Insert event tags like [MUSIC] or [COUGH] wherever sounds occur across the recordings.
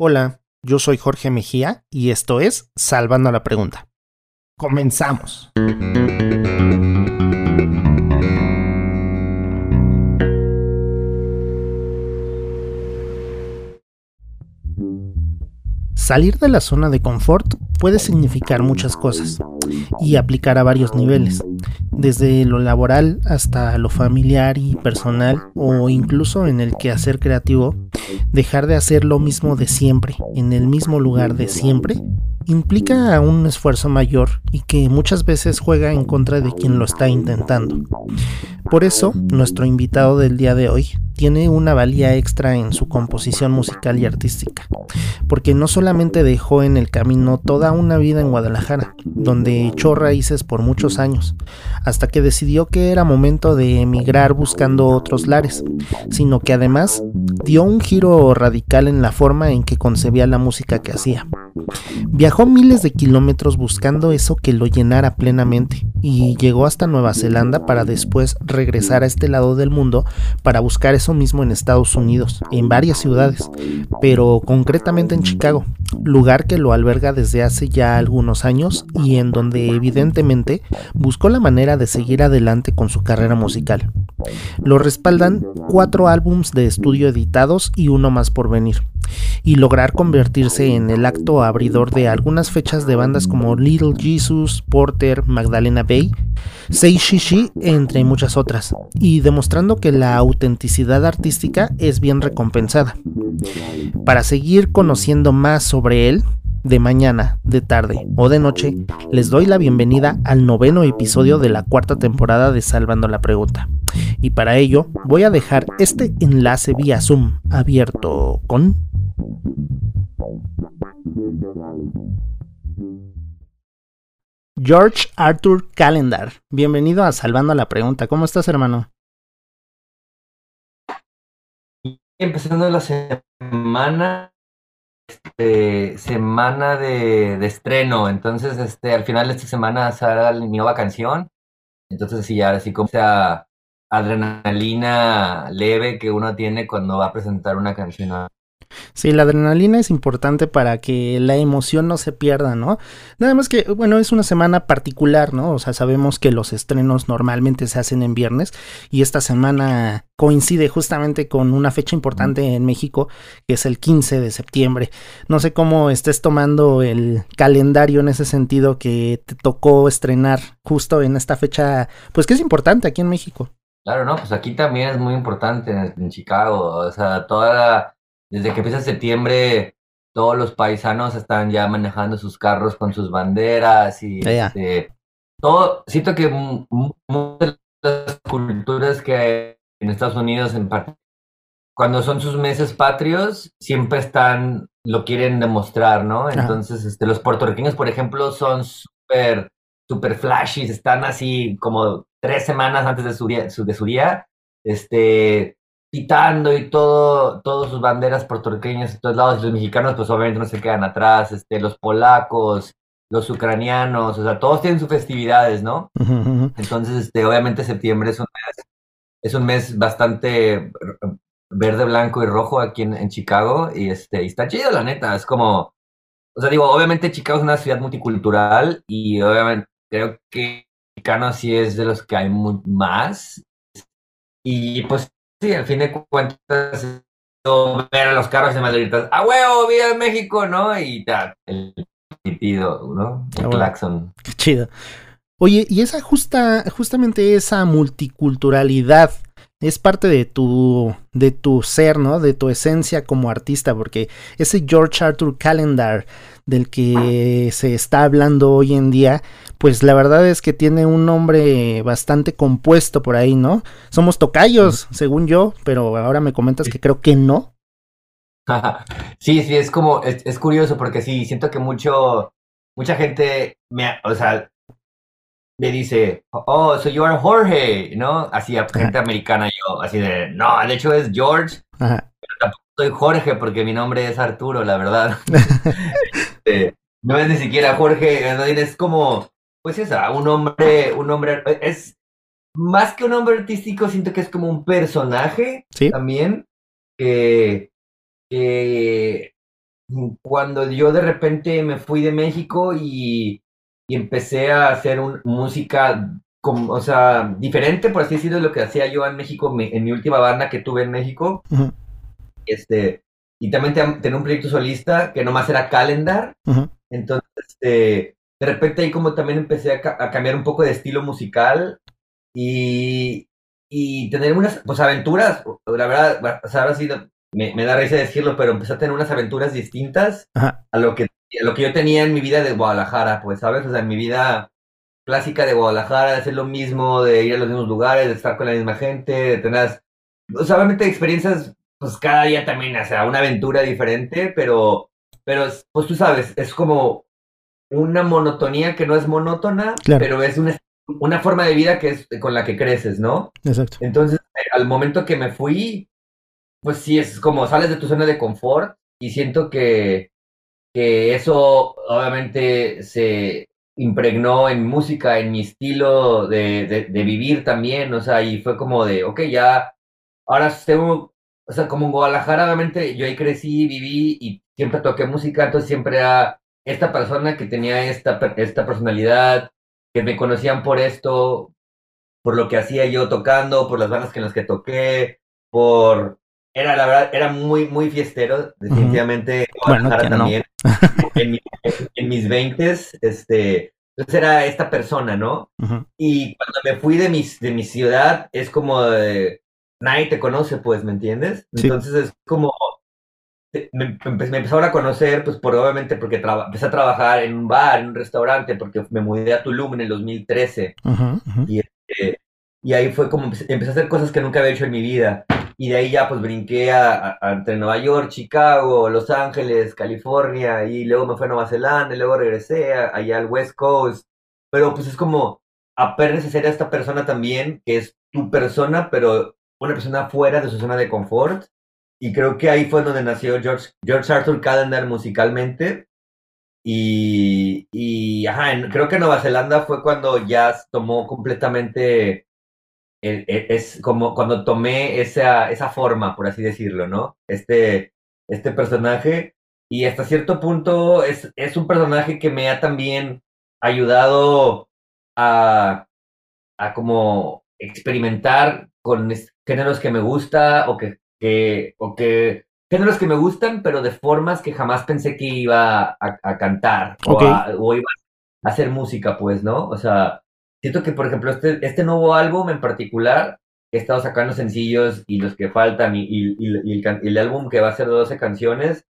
Hola, yo soy Jorge Mejía y esto es Salvando la Pregunta. Comenzamos. Salir de la zona de confort puede significar muchas cosas y aplicar a varios niveles, desde lo laboral hasta lo familiar y personal o incluso en el quehacer creativo, dejar de hacer lo mismo de siempre, en el mismo lugar de siempre, implica un esfuerzo mayor y que muchas veces juega en contra de quien lo está intentando. Por eso, nuestro invitado del día de hoy tiene una valía extra en su composición musical y artística, porque no solamente dejó en el camino toda una vida en Guadalajara, donde echó raíces por muchos años, hasta que decidió que era momento de emigrar buscando otros lares, sino que además dio un giro radical en la forma en que concebía la música que hacía. Viajó miles de kilómetros buscando eso que lo llenara plenamente y llegó hasta Nueva Zelanda para después regresar a este lado del mundo para buscar eso mismo en Estados Unidos, en varias ciudades, pero concretamente en Chicago, lugar que lo alberga desde hace ya algunos años y en donde evidentemente buscó la manera de seguir adelante con su carrera musical. Lo respaldan cuatro álbums de estudio editados y uno más por venir, y lograr convertirse en el acto abridor de algunas fechas de bandas como Little Jesus, Porter, Magdalena Bay, Sei Shishi, entre muchas otras, y demostrando que la autenticidad artística es bien recompensada. Para seguir conociendo más sobre él, de mañana, de tarde o de noche, les doy la bienvenida al noveno episodio de la cuarta temporada de Salvando la Pregunta. Y para ello voy a dejar este enlace vía Zoom abierto con... George Arthur Calendar. Bienvenido a Salvando la Pregunta. ¿Cómo estás, hermano? Empezando la semana, este, semana de, estreno. Entonces, este, al final de esta semana sale mi nueva canción. Entonces, sí, ahora sí como esa adrenalina leve que uno tiene cuando va a presentar una canción. Sí, la adrenalina es importante para que la emoción no se pierda, ¿no? Nada más que, bueno, es una semana particular, ¿no? O sea, sabemos que los estrenos normalmente se hacen en viernes y esta semana coincide justamente con una fecha importante en México, que es el 15 de septiembre. No sé cómo estés tomando el calendario en ese sentido que te tocó estrenar justo en esta fecha, pues que es importante aquí en México. Claro, no, pues aquí también es muy importante en, Chicago, o sea, toda la desde que empieza septiembre, todos los paisanos están ya manejando sus carros con sus banderas y este, todo. Siento que muchas de las culturas que hay en Estados Unidos, en parte, cuando son sus meses patrios, siempre están, lo quieren demostrar, ¿no? Entonces, este, los puertorriqueños, por ejemplo, son súper, súper flashy, están así como tres semanas antes de su día, de su día, este, quitando y todo, todas sus banderas puertorriqueñas de todos lados, y los mexicanos pues obviamente no se quedan atrás, este, los polacos, los ucranianos, o sea, todos tienen sus festividades, ¿no? Entonces, este, obviamente septiembre es un mes, es un mes bastante verde, blanco y rojo aquí en, en Chicago, y este, y está chido, la neta, es como, o sea, digo, obviamente Chicago es una ciudad multicultural, y obviamente creo que mexicano sí es de los que hay más, y pues Sí, al fin de cuentas, ver a los carros de Madrid, ¡a huevo, viva México! ¿no? Y ta, el pitido, ¿no? El claxon. Qué chido. Oye, y esa justa, justamente esa multiculturalidad es parte de tu, de tu ser, ¿no? De tu esencia como artista, porque ese George Arthur Calendar del que se está hablando hoy en día, pues la verdad es que tiene un nombre bastante compuesto por ahí, ¿no? Somos tocayos, según yo, pero ahora me comentas que creo que no. [LAUGHS] sí, sí, es como, es, curioso porque sí, siento que mucho, mucha gente me, o sea, me dice, oh, so you are Jorge, ¿no? Así, gente americana yo, así de, no, de hecho es George, pero tampoco soy Jorge porque mi nombre es Arturo, la verdad. [LAUGHS] Este, no es ni siquiera Jorge, es como, pues es un hombre, un hombre, es más que un hombre artístico, siento que es como un personaje también, que, cuando yo de repente me fui de México y, empecé a hacer un, música, como, o sea, diferente, por así decirlo, de lo que hacía yo en México, en mi última banda que tuve en México. Este, y también tenía un proyecto solista que nomás era Calendar. Entonces, este, de repente ahí como también empecé a, cambiar un poco de estilo musical y, y tener unas pues aventuras, la verdad, o sea, ahora sí me, me, da risa decirlo, pero empecé a tener unas aventuras distintas a lo que a lo que yo tenía en mi vida de Guadalajara, pues, ¿sabes? O sea, en mi vida clásica de Guadalajara, de hacer lo mismo, de ir a los mismos lugares, de estar con la misma gente, de tener, o sea, obviamente experiencias, pues cada día también, o sea, una aventura diferente, pero, pero, pues tú sabes, es como una monotonía que no es monótona, pero es una, una forma de vida que es con la que creces, ¿no? Exacto. Entonces, al momento que me fui, pues sí, es como sales de tu zona de confort y siento que, que eso obviamente se impregnó en música, en mi estilo de, de, vivir también, o sea, y fue como de, ok, ya, ahora tengo, o sea, como en Guadalajara, obviamente yo ahí crecí, viví y siempre toqué música, entonces siempre era esta persona que tenía esta, esta personalidad, que me conocían por esto, por lo que hacía yo tocando, por las bandas en las que toqué, por... Era, la verdad, era muy, muy fiestero, definitivamente. Bueno, también. [LAUGHS] en, mis veintes, este... Entonces era esta persona, ¿no? Y cuando me fui de, mis, de mi ciudad, es como de, nadie te conoce, pues, ¿me entiendes? Entonces es como, me, me, empezaron a conocer, pues por, obviamente porque empecé a trabajar en un bar, en un restaurante, porque me mudé a Tulum en el 2013. Y, este, y ahí fue como empecé, a hacer cosas que nunca había hecho en mi vida. Y de ahí ya pues brinqué a, entre Nueva York, Chicago, Los Ángeles, California, y luego me fui a Nueva Zelanda, y luego regresé allá al West Coast. Pero pues es como ser a esta persona también, que es tu persona, pero una persona fuera de su zona de confort y creo que ahí fue donde nació George, George Arthur Calendar musicalmente. Y, y ajá, creo que Nueva Zelanda fue cuando ya tomó completamente, es como cuando tomé esa, esa forma, por así decirlo, ¿no? Este, este personaje. Y hasta cierto punto es, es un personaje que me ha también ayudado a, a como experimentar con géneros que me gusta o que que, o que géneros que me gustan, pero de formas que jamás pensé que iba a, cantar o, iba a hacer música, pues, ¿no? O sea, siento que, por ejemplo, este, este nuevo álbum en particular, he estado sacando sencillos y los que faltan y, y, el, álbum que va a ser de 12 canciones,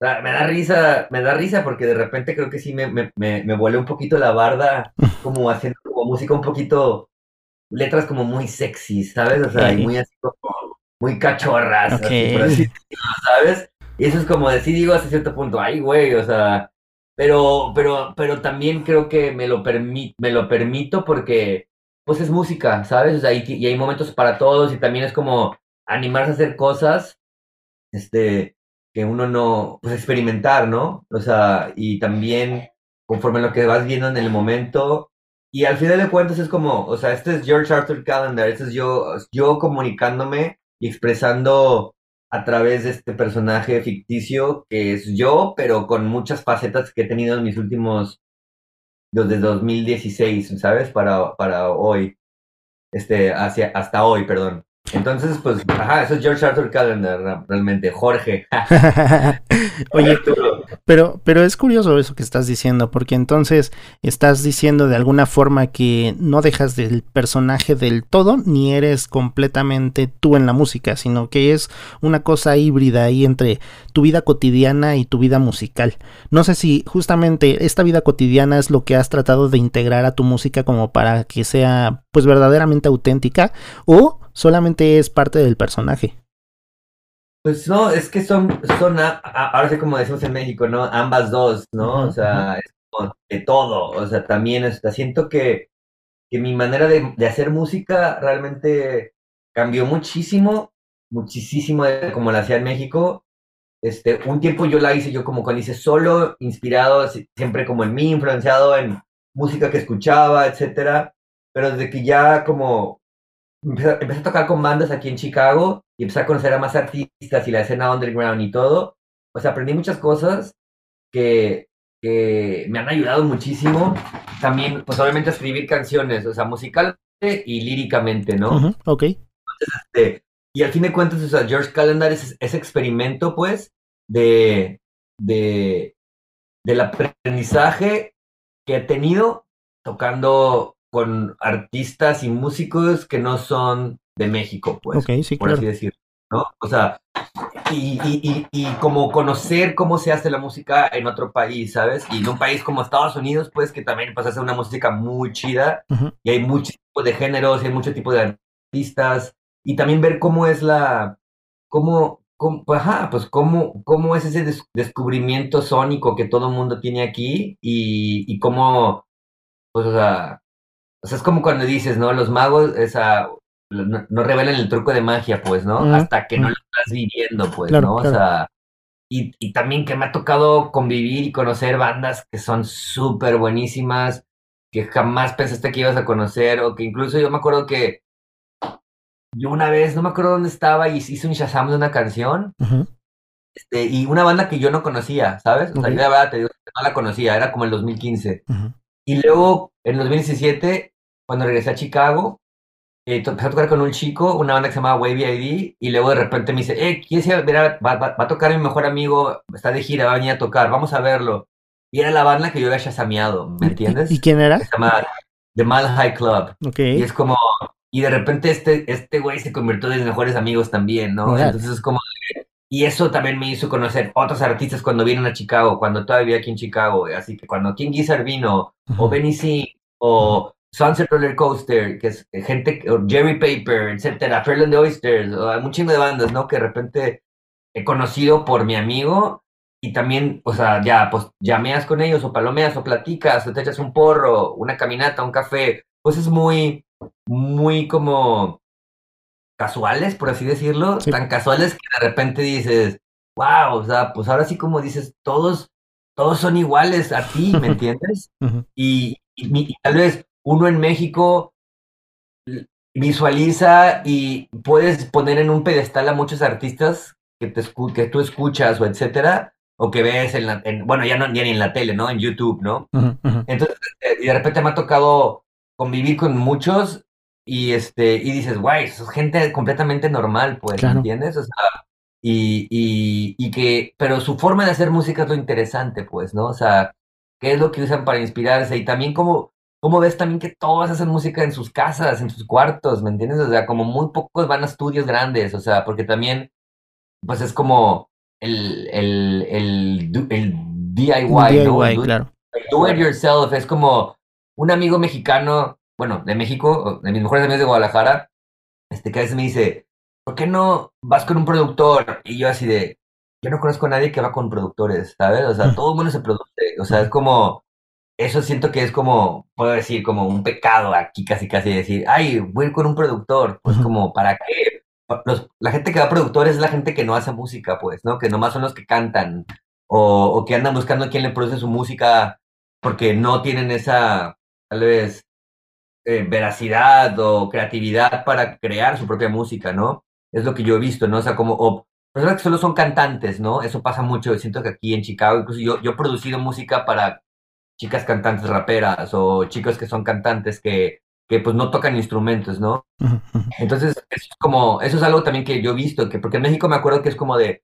me da risa, me da risa porque de repente creo que sí me, me, me, vuelve un poquito la barda, [LAUGHS] como haciendo como música un poquito, letras como muy sexy, ¿sabes? O sea, y muy así como muy cachorras, así, ¿sabes? Y eso es como decir, digo hasta cierto punto, ay, güey, o sea, pero, pero, pero también creo que me lo, me lo permito porque, pues es música, ¿sabes? O sea, y, y, hay momentos para todos y también es como animarse a hacer cosas, este, que uno no, pues experimentar, ¿no? O sea, y también conforme lo que vas viendo en el momento, y al final de cuentas es como, o sea, este es George Arthur Calendar, este es yo, yo comunicándome y expresando a través de este personaje ficticio que es yo, pero con muchas facetas que he tenido en mis últimos, desde 2016, ¿sabes? Para, para hoy, este, hacia, hasta hoy, perdón. Entonces, pues, ajá, eso es George Arthur Calendar, realmente, Jorge. [LAUGHS] Oye, pero, pero es curioso eso que estás diciendo, porque entonces estás diciendo de alguna forma que no dejas del personaje del todo, ni eres completamente tú en la música, sino que es una cosa híbrida ahí entre tu vida cotidiana y tu vida musical. No sé si justamente esta vida cotidiana es lo que has tratado de integrar a tu música como para que sea pues verdaderamente auténtica o solamente es parte del personaje. Pues no, es que son, son ahora sí como decimos en México, ¿no? Ambas dos, ¿no? o sea, es como de todo. O sea, también siento que, que mi manera de, de, hacer música realmente cambió muchísimo, muchísimo de como la hacía en México. Este, un tiempo yo la hice yo como cuando hice solo, inspirado siempre como en mí, influenciado en música que escuchaba, etcétera. Pero desde que ya como empecé, a tocar con bandas aquí en Chicago y empecé a conocer a más artistas y la escena underground y todo, o sea, aprendí muchas cosas que, que me han ayudado muchísimo. También, pues obviamente, a escribir canciones, o sea, musicalmente y líricamente, ¿no? ok. Este, y al fin de cuentas, o sea, George Calendar es ese experimento, pues, de, de, del aprendizaje que he tenido tocando con artistas y músicos que no son de México, pues, por así decirlo, ¿no? O sea, y, y, y, como conocer cómo se hace la música en otro país, ¿sabes? Y en un país como Estados Unidos, pues, que también pasa a ser una música muy chida, y hay muchos tipos de géneros, y hay mucho tipo de artistas, y también ver cómo es la, cómo, cómo ajá, pues cómo, cómo es ese descubrimiento sónico que todo el mundo tiene aquí, y, y cómo, pues, o sea, o sea, es como cuando dices, ¿no? Los magos, esa, no, revelan el truco de magia, pues, ¿no? Hasta que no lo estás viviendo, pues, ¿no? O sea, y, y, también que me ha tocado convivir y conocer bandas que son súper buenísimas, que jamás pensaste que ibas a conocer, o que incluso yo me acuerdo que yo una vez, no me acuerdo dónde estaba, y hice un Shazam de una canción, este, y una banda que yo no conocía, ¿sabes? O sea, yo la verdad te digo, no la conocía, era como el 2015. Y luego, en 2017, cuando regresé a Chicago, eh, empecé a tocar con un chico, una banda que se llama Wavy ID, y luego de repente me dice, eh, ¿quieres ir va, va, a tocar mi mejor amigo, está de gira, va a venir a tocar, vamos a verlo. Y era la banda que yo había chasameado, ¿me entiendes? ¿Y, quién era? Se llama The Mal High Club. Okay. Y es como, y de repente este, este güey se convirtió en mis mejores amigos también, ¿no? Entonces es como, y eso también me hizo conocer otros artistas cuando vienen a Chicago, cuando todavía aquí en Chicago, así que cuando King Gizzard vino, o Benny Singh, o Sunset Roller Coaster, que es gente, Jerry Paper, etcétera, Fairland Oysters, hay un chingo de bandas, ¿no? Que de repente he conocido por mi amigo y también, o sea, ya, pues llameas con ellos o palomeas o platicas o te echas un porro, una caminata, un café, pues es muy, muy como casuales, por así decirlo, tan casuales que de repente dices, wow, o sea, pues ahora sí como dices, todos, todos son iguales a ti, ¿me [LAUGHS] entiendes? y, y, tal vez uno en México visualiza y puedes poner en un pedestal a muchos artistas que, te que tú escuchas o etcétera, o que ves en, la, bueno, ya no ni en la tele, ¿no? En YouTube, ¿no? Entonces, eh, y de repente me ha tocado convivir con muchos y este, y dices, guay, es gente completamente normal, pues, ¿me entiendes? O sea, y, y, y que, pero su forma de hacer música es lo interesante, pues, ¿no? O sea, qué es lo que usan para inspirarse y también como ¿Cómo ves también que todos hacen música en sus casas, en sus cuartos, ¿me entiendes? O sea, como muy pocos van a estudios grandes, o sea, porque también, pues es como el, el, el, el DIY, ¿no? Do, claro. do it yourself, es como un amigo mexicano, bueno, de México, de mis mejores amigos de Guadalajara, este que a veces me dice, ¿por qué no vas con un productor? Y yo así de, yo no conozco a nadie que va con productores, ¿sabes? O sea, mm. todo el mundo se produce, o sea, es como eso siento que es como, puedo decir, como un pecado aquí casi casi decir, ay, voy a ir con un productor, pues como, ¿para qué? la gente que va a productor es la gente que no hace música, pues, ¿no? Que nomás son los que cantan o, o que andan buscando a quién le produce su música porque no tienen esa, tal vez, eh, veracidad o creatividad para crear su propia música, ¿no? Es lo que yo he visto, ¿no? O sea, como, o personas que solo son cantantes, ¿no? Eso pasa mucho, siento que aquí en Chicago, incluso yo, yo he producido música para chicas cantantes raperas o chicos que son cantantes que, que pues no tocan instrumentos, ¿no? Entonces, eso es como, eso es algo también que yo he visto, que porque en México me acuerdo que es como de,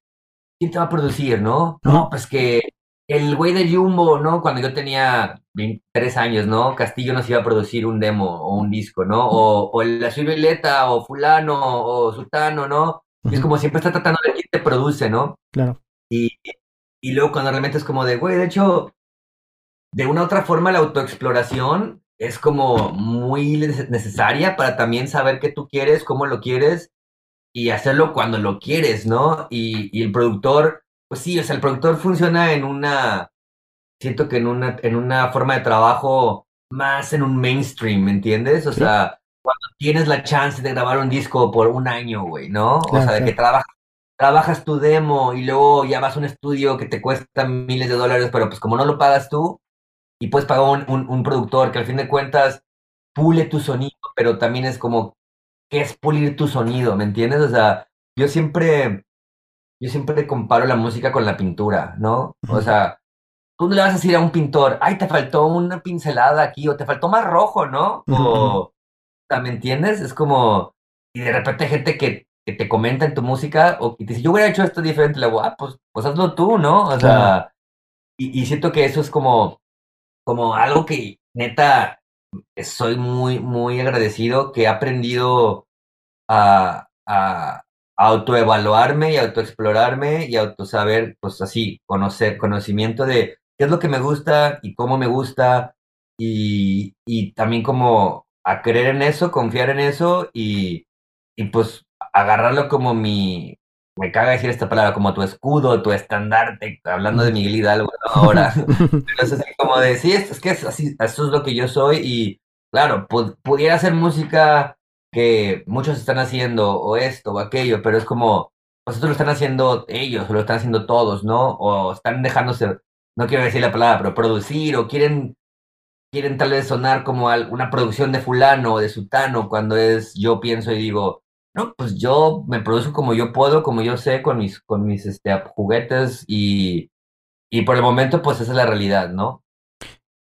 ¿quién te va a producir, no? No, pues que el güey de Jumbo, ¿no? Cuando yo tenía 23 años, ¿no? Castillo nos iba a producir un demo o un disco, ¿no? O, o la Violeta o fulano o sultano, ¿no? Y es como siempre está tratando de quién te produce, ¿no? Claro. Y, y luego cuando realmente es como de, güey, de hecho, de una u otra forma la autoexploración es como muy necesaria para también saber qué tú quieres, cómo lo quieres y hacerlo cuando lo quieres, ¿no? Y, el productor, pues sí, o sea, el productor funciona en una, siento que en una, en una forma de trabajo más en un mainstream, ¿me entiendes? O sea, cuando tienes la chance de grabar un disco por un año, güey, ¿no? o sea, de que trabajas trabajas tu demo y luego ya vas a un estudio que te cuesta miles de dólares, pero pues como no lo pagas tú, y puedes pagar un, un, productor que al fin de cuentas pule tu sonido, pero también es como, ¿qué es pulir tu sonido? ¿Me entiendes? O sea, yo siempre, yo siempre comparo la música con la pintura, ¿no? O sea, tú no le vas a decir a un pintor, ay, te faltó una pincelada aquí, o te faltó más rojo, ¿no? O, ¿me entiendes? Es como, y de repente hay gente que, que te comenta en tu música, o que te dice, yo hubiera hecho esto diferente, le digo, ah, pues, pues hazlo tú, ¿no? O sea, y, y siento que eso es como, como algo que neta soy muy, muy agradecido que he aprendido a, a autoevaluarme y autoexplorarme y autosaber, pues así, conocer, conocimiento de qué es lo que me gusta y cómo me gusta y, y también como a creer en eso, confiar en eso y, y pues agarrarlo como mi, me caga decir esta palabra, como tu escudo, tu estandarte, hablando de Miguel Hidalgo ahora. [LAUGHS] Pero es así como de, sí, es, que es así, eso es lo que yo soy y claro, pudiera hacer música que muchos están haciendo o esto o aquello, pero es como, vosotros lo están haciendo ellos o lo están haciendo todos, ¿no? O están dejándose, no quiero decir la palabra, pero producir o quieren quieren tal vez sonar como una producción de fulano o de sutano cuando es yo pienso y digo, no, pues yo me produzco como yo puedo, como yo sé, con mis, con mis este, juguetes y, y por el momento pues esa es la realidad, ¿no?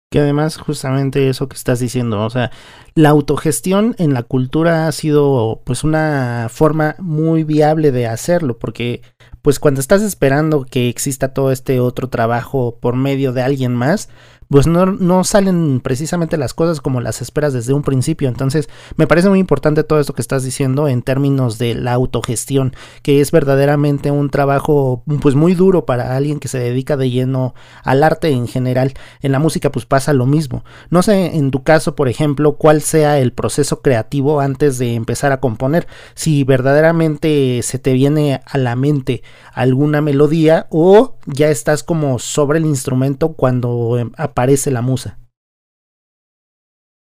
Que además justamente eso que estás diciendo, o sea, la autogestión en la cultura ha sido pues una forma muy viable de hacerlo, porque pues cuando estás esperando que exista todo este otro trabajo por medio de alguien más, pues no, no, salen precisamente las cosas como las esperas desde un principio. Entonces, me parece muy importante todo esto que estás diciendo en términos de la autogestión, que es verdaderamente un trabajo pues muy duro para alguien que se dedica de lleno al arte en general. En la música pues pasa lo mismo. No sé en tu caso, por ejemplo, cuál sea el proceso creativo antes de empezar a componer, si verdaderamente se te viene a la mente alguna melodía o ya estás como sobre el instrumento cuando em, aparece la musa?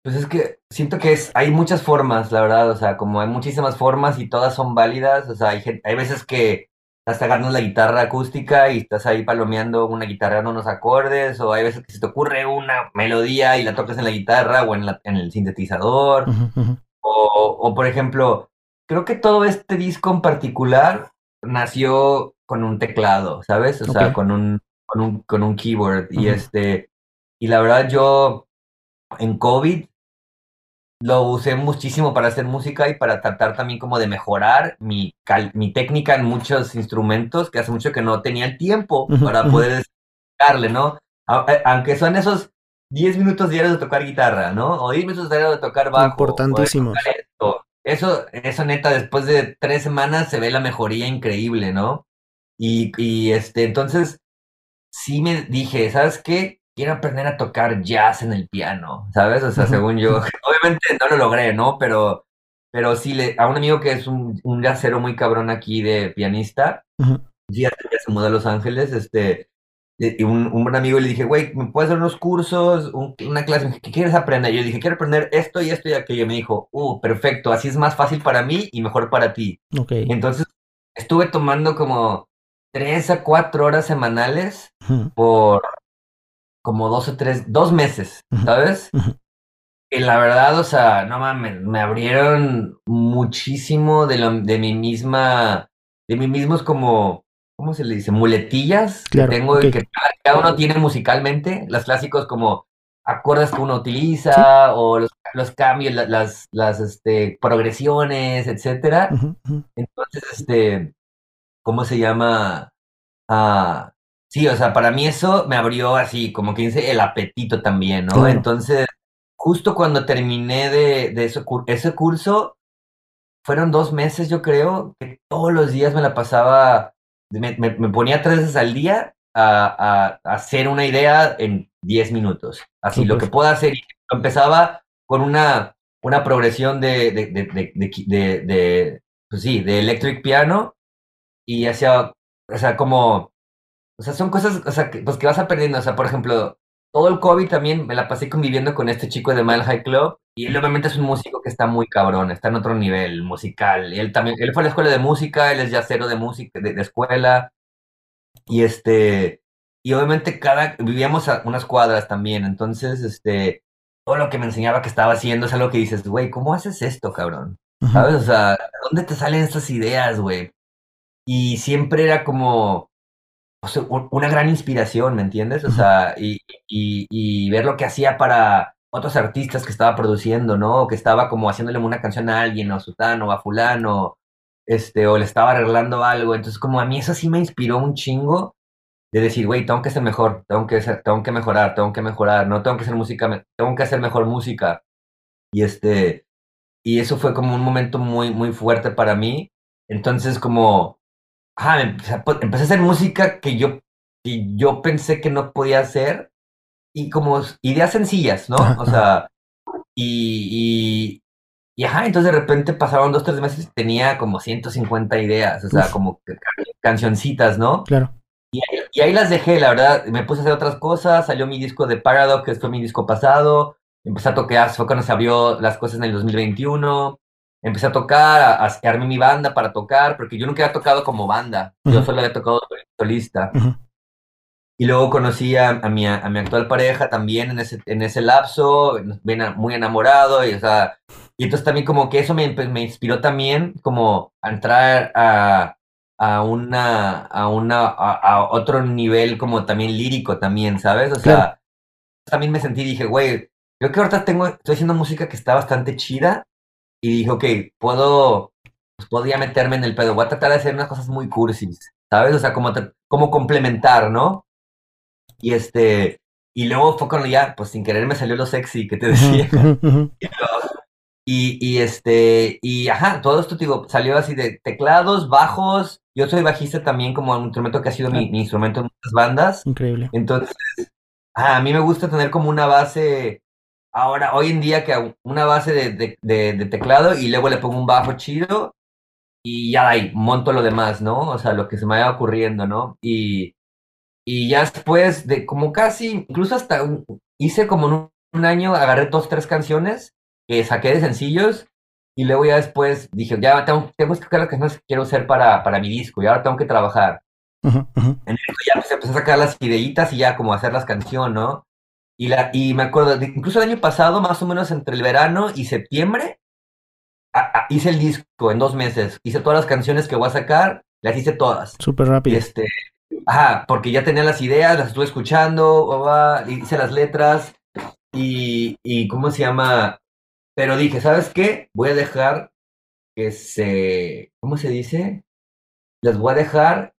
Pues es que siento que es, hay muchas formas, la verdad, o sea, como hay muchísimas formas y todas son válidas, o sea, hay, hay veces que estás agarrando la guitarra acústica y estás ahí palomeando una guitarra en unos acordes, o hay veces que se te ocurre una melodía y la tocas en la guitarra o en, en el sintetizador, O, o por ejemplo, creo que todo este disco en particular nació con un teclado, ¿sabes? O sea, con un, con un, con un keyboard. Y este, y la verdad yo en COVID lo usé muchísimo para hacer música y para tratar también como de mejorar mi, mi técnica en muchos instrumentos, que hace mucho que no tenía el tiempo para poder darle, ¿no? Eh, aunque son esos 10 minutos diarios de tocar guitarra, ¿no? O 10 minutos diarios de tocar bajo. Importantísimo. Eso, eso neta, después de tres semanas se ve la mejoría increíble, ¿no? Y, y este, entonces, sí me dije, ¿sabes qué? Quiero aprender a tocar jazz en el piano, ¿sabes? O sea, según yo, [LAUGHS] obviamente no lo logré, ¿no? Pero, pero sí, le, a un amigo que es un, un jazzero muy cabrón aquí de pianista, ya, se mudó a Los Ángeles, este, y un, un buen amigo le dije, güey, ¿me puedes dar unos cursos, una clase? ¿Qué quieres aprender? Yo dije, quiero aprender esto y esto y aquello. Y me dijo, uh, perfecto, así es más fácil para mí y mejor para ti. Okay. Entonces, estuve tomando como tres a cuatro horas semanales por como dos o tres, dos meses, ¿sabes? Y la verdad, o sea, no mames, me abrieron muchísimo de, lo, de mi misma, de mí mismos como ¿cómo se le dice? Muletillas que tengo y que cada, uno tiene musicalmente, las clásicos como acordes que uno utiliza o los, los cambios, las, las, este, progresiones, etcétera. Entonces, este, ¿cómo se llama? Ah, sí, o sea, para mí eso me abrió así, como que dice, el apetito también, ¿no? Entonces, justo cuando terminé de, de ese, ese curso, fueron dos meses, yo creo, que todos los días me la pasaba me, me, ponía tres veces al día a, a, hacer una idea en diez minutos. Así, lo que puedo hacer. Empezaba con una, una progresión de, de, de, de, pues sí, de electric piano y hacía, o sea, como, o sea, son cosas, o sea, que, pues que vas aprendiendo. O sea, por ejemplo, todo el COVID también me la pasé conviviendo con este chico de Mile High Club y él obviamente es un músico que está muy cabrón, está en otro nivel musical. Él también, él fue a la escuela de música, él es yacero de música, de, escuela y este, y obviamente cada, vivíamos a unas cuadras también, entonces este, todo lo que me enseñaba que estaba haciendo es algo que dices, güey, ¿cómo haces esto, cabrón? ¿Sabes? O sea, ¿dónde te salen estas ideas, güey? y siempre era como una gran inspiración, ¿me entiendes? O sea, y, y, ver lo que hacía para otros artistas que estaba produciendo, ¿no? Que estaba como haciéndole una canción a alguien, o a Sutano, o a Fulano, este, o le estaba arreglando algo. Entonces, como a mí eso sí me inspiró un chingo de decir, güey, tengo que ser mejor, tengo que, ser, tengo que mejorar, tengo que mejorar, no tengo que hacer música, tengo que hacer mejor música. Y este, y eso fue como un momento muy, muy fuerte para mí. Entonces, como, ah, empecé, a hacer música que yo, que yo pensé que no podía hacer y como ideas sencillas, ¿no? O sea, [LAUGHS] y, y, ajá, entonces de repente pasaron dos, tres meses y tenía como 150 ideas, o sea, como cancioncitas, ¿no? Claro. Y, y, ahí las dejé, la verdad, me puse a hacer otras cosas, salió mi disco de Paradox, que fue mi disco pasado, empecé a tocar, fue cuando se abrió las cosas en el 2021, empecé a tocar, a, a mi banda para tocar, porque yo nunca había tocado como banda, yo solo había tocado solista. Y luego conocí a, mi, a mi actual pareja también en ese, en ese lapso, muy enamorado, y, o sea, y entonces también como que eso me, me inspiró también como a entrar a, a una, a una, a, otro nivel como también lírico también, ¿sabes? O sea, también me sentí, dije, güey, yo que ahorita tengo, estoy haciendo música que está bastante chida y dije, ok, puedo, pues podría meterme en el pedo, voy a tratar de hacer unas cosas muy cursis, ¿sabes? O sea, como, como complementar, ¿no? Y este, y luego fue cuando ya, pues sin querer me salió lo sexy que te decía. [LAUGHS] y, y, este, y ajá, todo esto, digo, salió así de teclados, bajos. Yo soy bajista también, como un instrumento que ha sido mi, mi instrumento en muchas bandas. Increíble. Entonces, a mí me gusta tener como una base ahora, hoy en día, que una base de, de, teclado y luego le pongo un bajo chido y ya ahí monto lo demás, ¿no? O sea, lo que se me vaya ocurriendo, ¿no? Y, y ya después de como casi, incluso hasta hice como un, un año, agarré dos, tres canciones que saqué de sencillos y luego ya después dije, ya tengo, tengo que sacar las canciones que quiero hacer para, para mi disco y ahora tengo que trabajar. En eso ya pues, empecé a sacar las ideitas y ya como hacer las canciones, ¿no? Y, la, y me acuerdo, incluso el año pasado, más o menos entre el verano y septiembre, hice el disco en dos meses. Hice todas las canciones que voy a sacar, las hice todas. Súper rápido. este, ajá, porque ya tenía las ideas, las estuve escuchando, hice las letras y, y, ¿cómo se llama? Pero dije, ¿sabes qué? Voy a dejar que se, ¿cómo se dice? Las voy a dejar.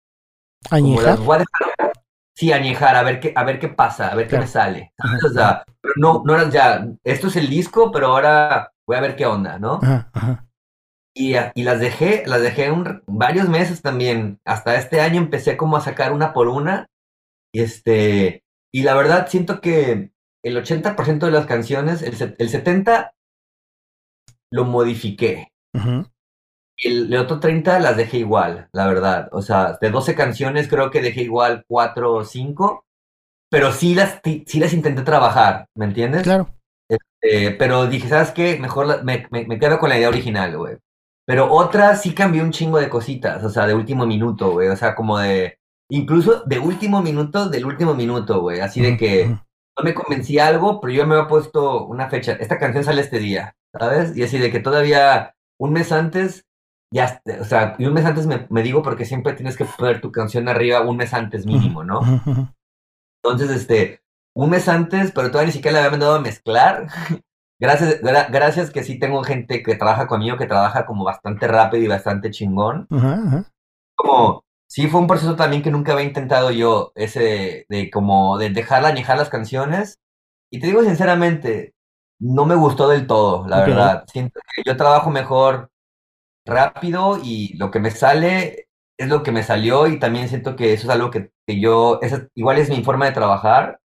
Añejar. Las voy a dejar sí, añejar, a ver qué, a ver qué pasa, a ver qué me sale. O sea, no, no eras ya, esto es el disco, pero ahora voy a ver qué onda, ¿no? Y, y, las dejé, las dejé un, varios meses también. Hasta este año empecé como a sacar una por una. Y este, y la verdad siento que el 80% de las canciones, el, el 70% lo modifiqué. El, otro 30 las dejé igual, la verdad. O sea, de 12 canciones creo que dejé igual 4 o 5, pero sí las, sí las intenté trabajar, ¿me entiendes? Claro. Este, pero dije, ¿sabes qué? Mejor me, me, quedo con la idea original, güey. Pero otra sí cambió un chingo de cositas, o sea, de último minuto, güey. O sea, como de, incluso de último minuto, del último minuto, güey. Así de que no me convencí algo, pero yo me había puesto una fecha. Esta canción sale este día, ¿sabes? Y así de que todavía un mes antes ya, o sea, y un mes antes me, me, digo porque siempre tienes que poner tu canción arriba un mes antes mínimo, ¿no? Entonces, este, un mes antes, pero todavía ni siquiera le había mandado a mezclar. gracias, gracias que sí tengo gente que trabaja conmigo, que trabaja como bastante rápido y bastante chingón. Como, sí fue un proceso también que nunca había intentado yo, ese de, como de dejar añejar las canciones. Y te digo sinceramente, no me gustó del todo, la verdad. Siento que yo trabajo mejor rápido y lo que me sale es lo que me salió y también siento que eso es algo que, que yo, esa, igual es mi forma de trabajar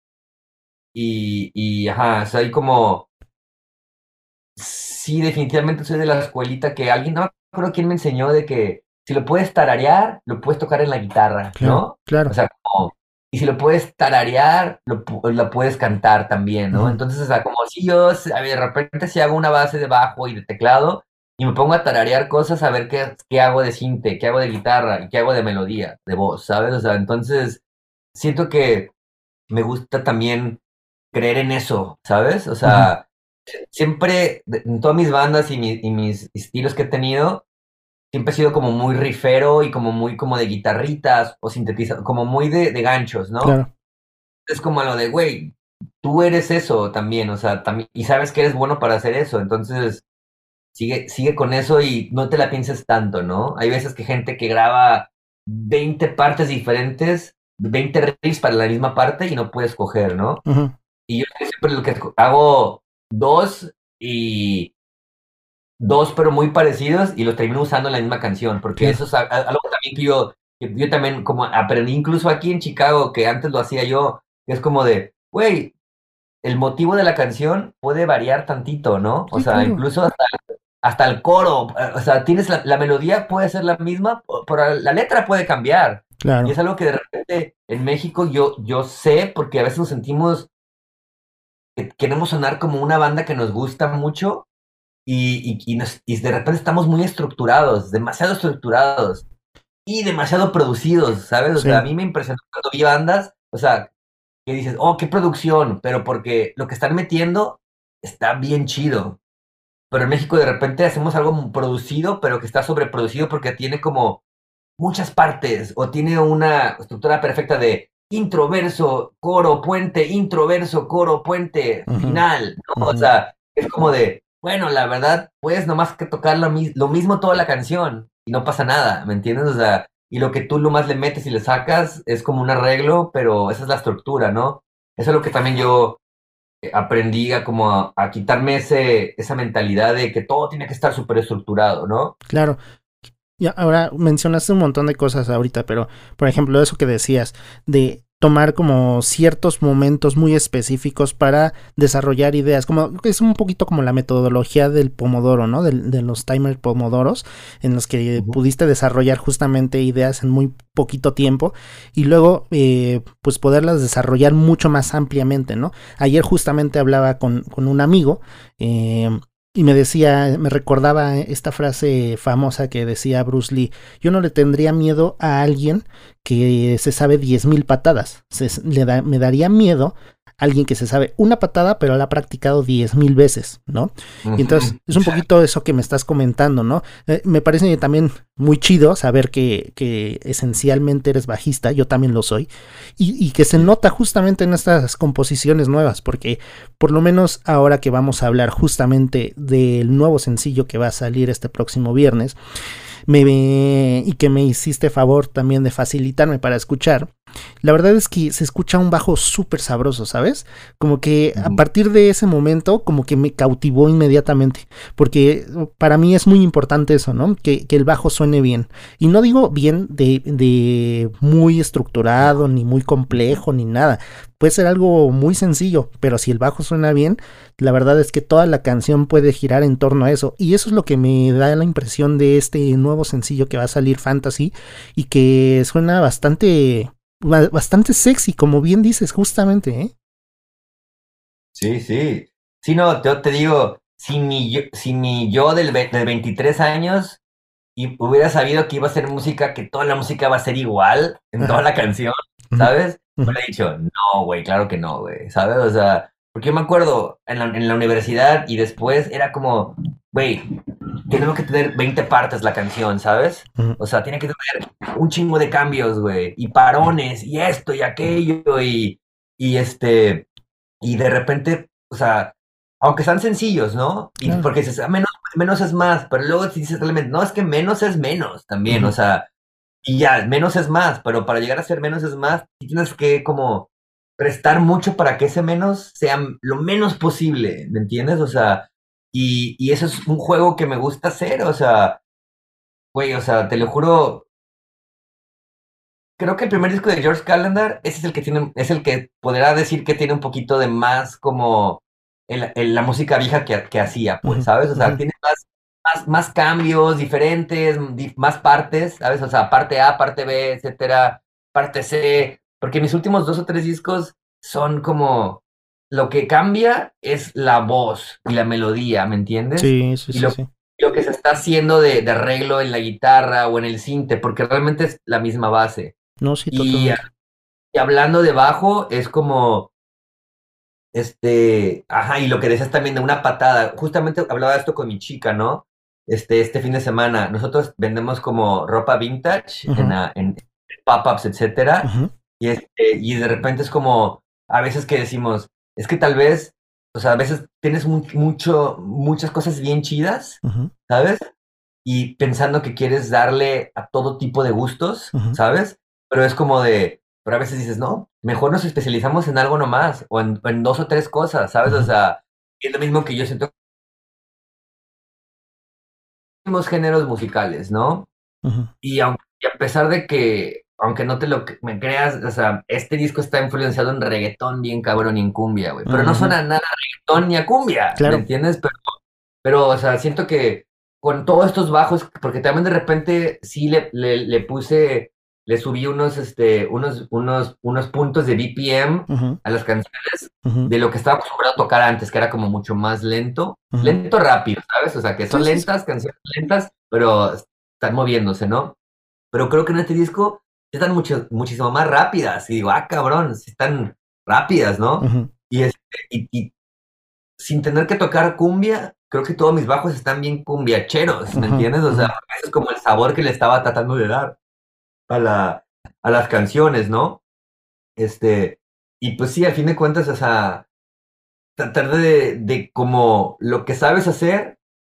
y, y ajá, soy como, sí, definitivamente soy de la escuelita que alguien, no me acuerdo quién me enseñó de que si lo puedes tararear, lo puedes tocar en la guitarra, ¿no? Claro. O sea, como, y si lo puedes tararear, lo, lo puedes cantar también, ¿no? Entonces, o sea, como si yo, a ver, de repente si hago una base de bajo y de teclado, y me pongo a tararear cosas a ver qué, qué hago de cinte, qué hago de guitarra y qué hago de melodía, de voz, ¿sabes? O sea, entonces siento que me gusta también creer en eso, ¿sabes? O sea, siempre en todas mis bandas y, y, mis estilos que he tenido, siempre he sido como muy rifero y como muy como de guitarritas o sintetiza, como muy de, de ganchos, ¿no? Claro. Es como lo de, güey, tú eres eso también, o sea, también, y sabes que eres bueno para hacer eso, entonces sigue, sigue con eso y no te la pienses tanto, ¿no? Hay veces que gente que graba 20 partes diferentes, 20 riffs para la misma parte y no puedes coger, ¿no? Y yo siempre lo que hago dos y dos pero muy parecidos y los termino usando en la misma canción, porque eso es algo también que yo, yo también como aprendí incluso aquí en Chicago, que antes lo hacía yo, que es como de, güey, el motivo de la canción puede variar tantito, ¿no? O sea, incluso hasta hasta el coro, o sea, tienes la, melodía puede ser la misma, pero la letra puede cambiar. Claro. Y es algo que de repente en México yo, yo sé, porque a veces nos sentimos que queremos sonar como una banda que nos gusta mucho y, y, y, de repente estamos muy estructurados, demasiado estructurados y demasiado producidos, ¿sabes? O sea, a mí me impresionó cuando vi bandas, o sea, que dices, oh, qué producción, pero porque lo que están metiendo está bien chido pero en México de repente hacemos algo producido, pero que está sobreproducido porque tiene como muchas partes o tiene una estructura perfecta de introverso, coro, puente, introverso, coro, puente, final, ¿no? O sea, es como de, bueno, la verdad, puedes nomás que tocar lo, lo, mismo toda la canción y no pasa nada, ¿me entiendes? O sea, y lo que tú lo más le metes y le sacas es como un arreglo, pero esa es la estructura, ¿no? Eso es lo que también yo aprendí a como a, quitarme ese, esa mentalidad de que todo tiene que estar súper estructurado, ¿no? Claro. Y ahora mencionaste un montón de cosas ahorita, pero por ejemplo, eso que decías de tomar como ciertos momentos muy específicos para desarrollar ideas, como es un poquito como la metodología del pomodoro, ¿no? De, los timer pomodoros, en los que pudiste desarrollar justamente ideas en muy poquito tiempo y luego eh, pues poderlas desarrollar mucho más ampliamente, ¿no? Ayer justamente hablaba con, con un amigo eh, y me decía, me recordaba esta frase famosa que decía Bruce Lee, yo no le tendría miedo a alguien que se sabe diez mil patadas, le da, me daría miedo alguien que se sabe una patada, pero la ha practicado diez mil veces, ¿no? Y entonces es un poquito eso que me estás comentando, ¿no? Eh, me parece también muy chido saber que, que, esencialmente eres bajista, yo también lo soy, y, y, que se nota justamente en estas composiciones nuevas, porque por lo menos ahora que vamos a hablar justamente del nuevo sencillo que va a salir este próximo viernes, me, y que me hiciste favor también de facilitarme para escuchar, la verdad es que se escucha un bajo súper sabroso, ¿sabes? Como que a partir de ese momento, como que me cautivó inmediatamente, porque para mí es muy importante eso, ¿no? Que, que el bajo suene bien. Y no digo bien de, de muy estructurado, ni muy complejo, ni nada. Puede ser algo muy sencillo, pero si el bajo suena bien, la verdad es que toda la canción puede girar en torno a eso. Y eso es lo que me da la impresión de este nuevo sencillo que va a salir Fantasy y que suena bastante bastante sexy, como bien dices, justamente, ¿eh? Sí, sí. Sí, no, te, te digo, si mi yo, si mi yo del, de 23 años y hubiera sabido que iba a ser música, que toda la música va a ser igual en toda la canción, ¿sabes? Me hubiera dicho, no, güey, claro que no, güey, ¿sabes? O sea, porque yo me acuerdo en la, en la universidad y después era como, güey, tenemos que tener 20 partes la canción, ¿sabes? O sea, tiene que tener un chingo de cambios, güey, y parones, y esto y aquello, y, y este, y de repente, o sea, aunque sean sencillos, ¿no? Y porque dices, ah, menos, menos es más, pero luego si dices no, es que menos es menos también, o sea, y ya, menos es más, pero para llegar a ser menos es más, tienes que como prestar mucho para que ese menos sea lo menos posible, ¿me entiendes? O sea, y, y eso es un juego que me gusta hacer, o sea, güey, o sea, te lo juro. Creo que el primer disco de George Calendar, ese es el que tiene, es el que podrá decir que tiene un poquito de más como en la, música vieja que, que hacía, pues, ¿sabes? O sea, tiene más, más, más cambios diferentes, más partes, ¿sabes? O sea, parte A, parte B, etcétera, parte C, porque mis últimos dos o tres discos son como lo que cambia es la voz y la melodía, ¿me entiendes? Sí, sí, y lo, sí, Lo que se está haciendo de, arreglo en la guitarra o en el cinte, porque realmente es la misma base. No, sí, y, y hablando de bajo, es como. Este. Ajá, y lo que decías también de una patada. Justamente hablaba de esto con mi chica, ¿no? este, este fin de semana, nosotros vendemos como ropa vintage en, en pop-ups, etcétera, y, este, y de repente es como, a veces que decimos, es que tal vez, o sea, a veces tienes mucho, muchas cosas bien chidas, ¿sabes? Y pensando que quieres darle a todo tipo de gustos, ¿sabes? Pero es como de, pero a veces dices, no, mejor nos especializamos en algo nomás, o en, en dos o tres cosas, ¿sabes? O sea, es lo mismo que yo siento géneros musicales, ¿no? y, aunque, a pesar de que, aunque no te lo me creas, o sea, este disco está influenciado en reggaetón bien cabrón y en cumbia, güey. Pero no suena nada a reggaetón ni a cumbia, ¿me entiendes? Pero, pero, o sea, siento que con todos estos bajos, porque también de repente sí le, le puse le subí unos, este, unos, unos, unos puntos de BPM a las canciones de lo que estaba acostumbrado a tocar antes, que era como mucho más lento, lento rápido, ¿sabes? O sea, que son lentas, canciones lentas, pero están moviéndose, ¿no? Pero creo que en este disco están mucho, muchísimo más rápidas. Y digo, ah, cabrón, están rápidas, ¿no? y, este, y, sin tener que tocar cumbia, creo que todos mis bajos están bien cumbiacheros, ¿me entiendes? O sea, eso es como el sabor que le estaba tratando de dar a, la, a las canciones, ¿no? Este, y pues sí, al fin de cuentas, o sea, tratar de, de como lo que sabes hacer,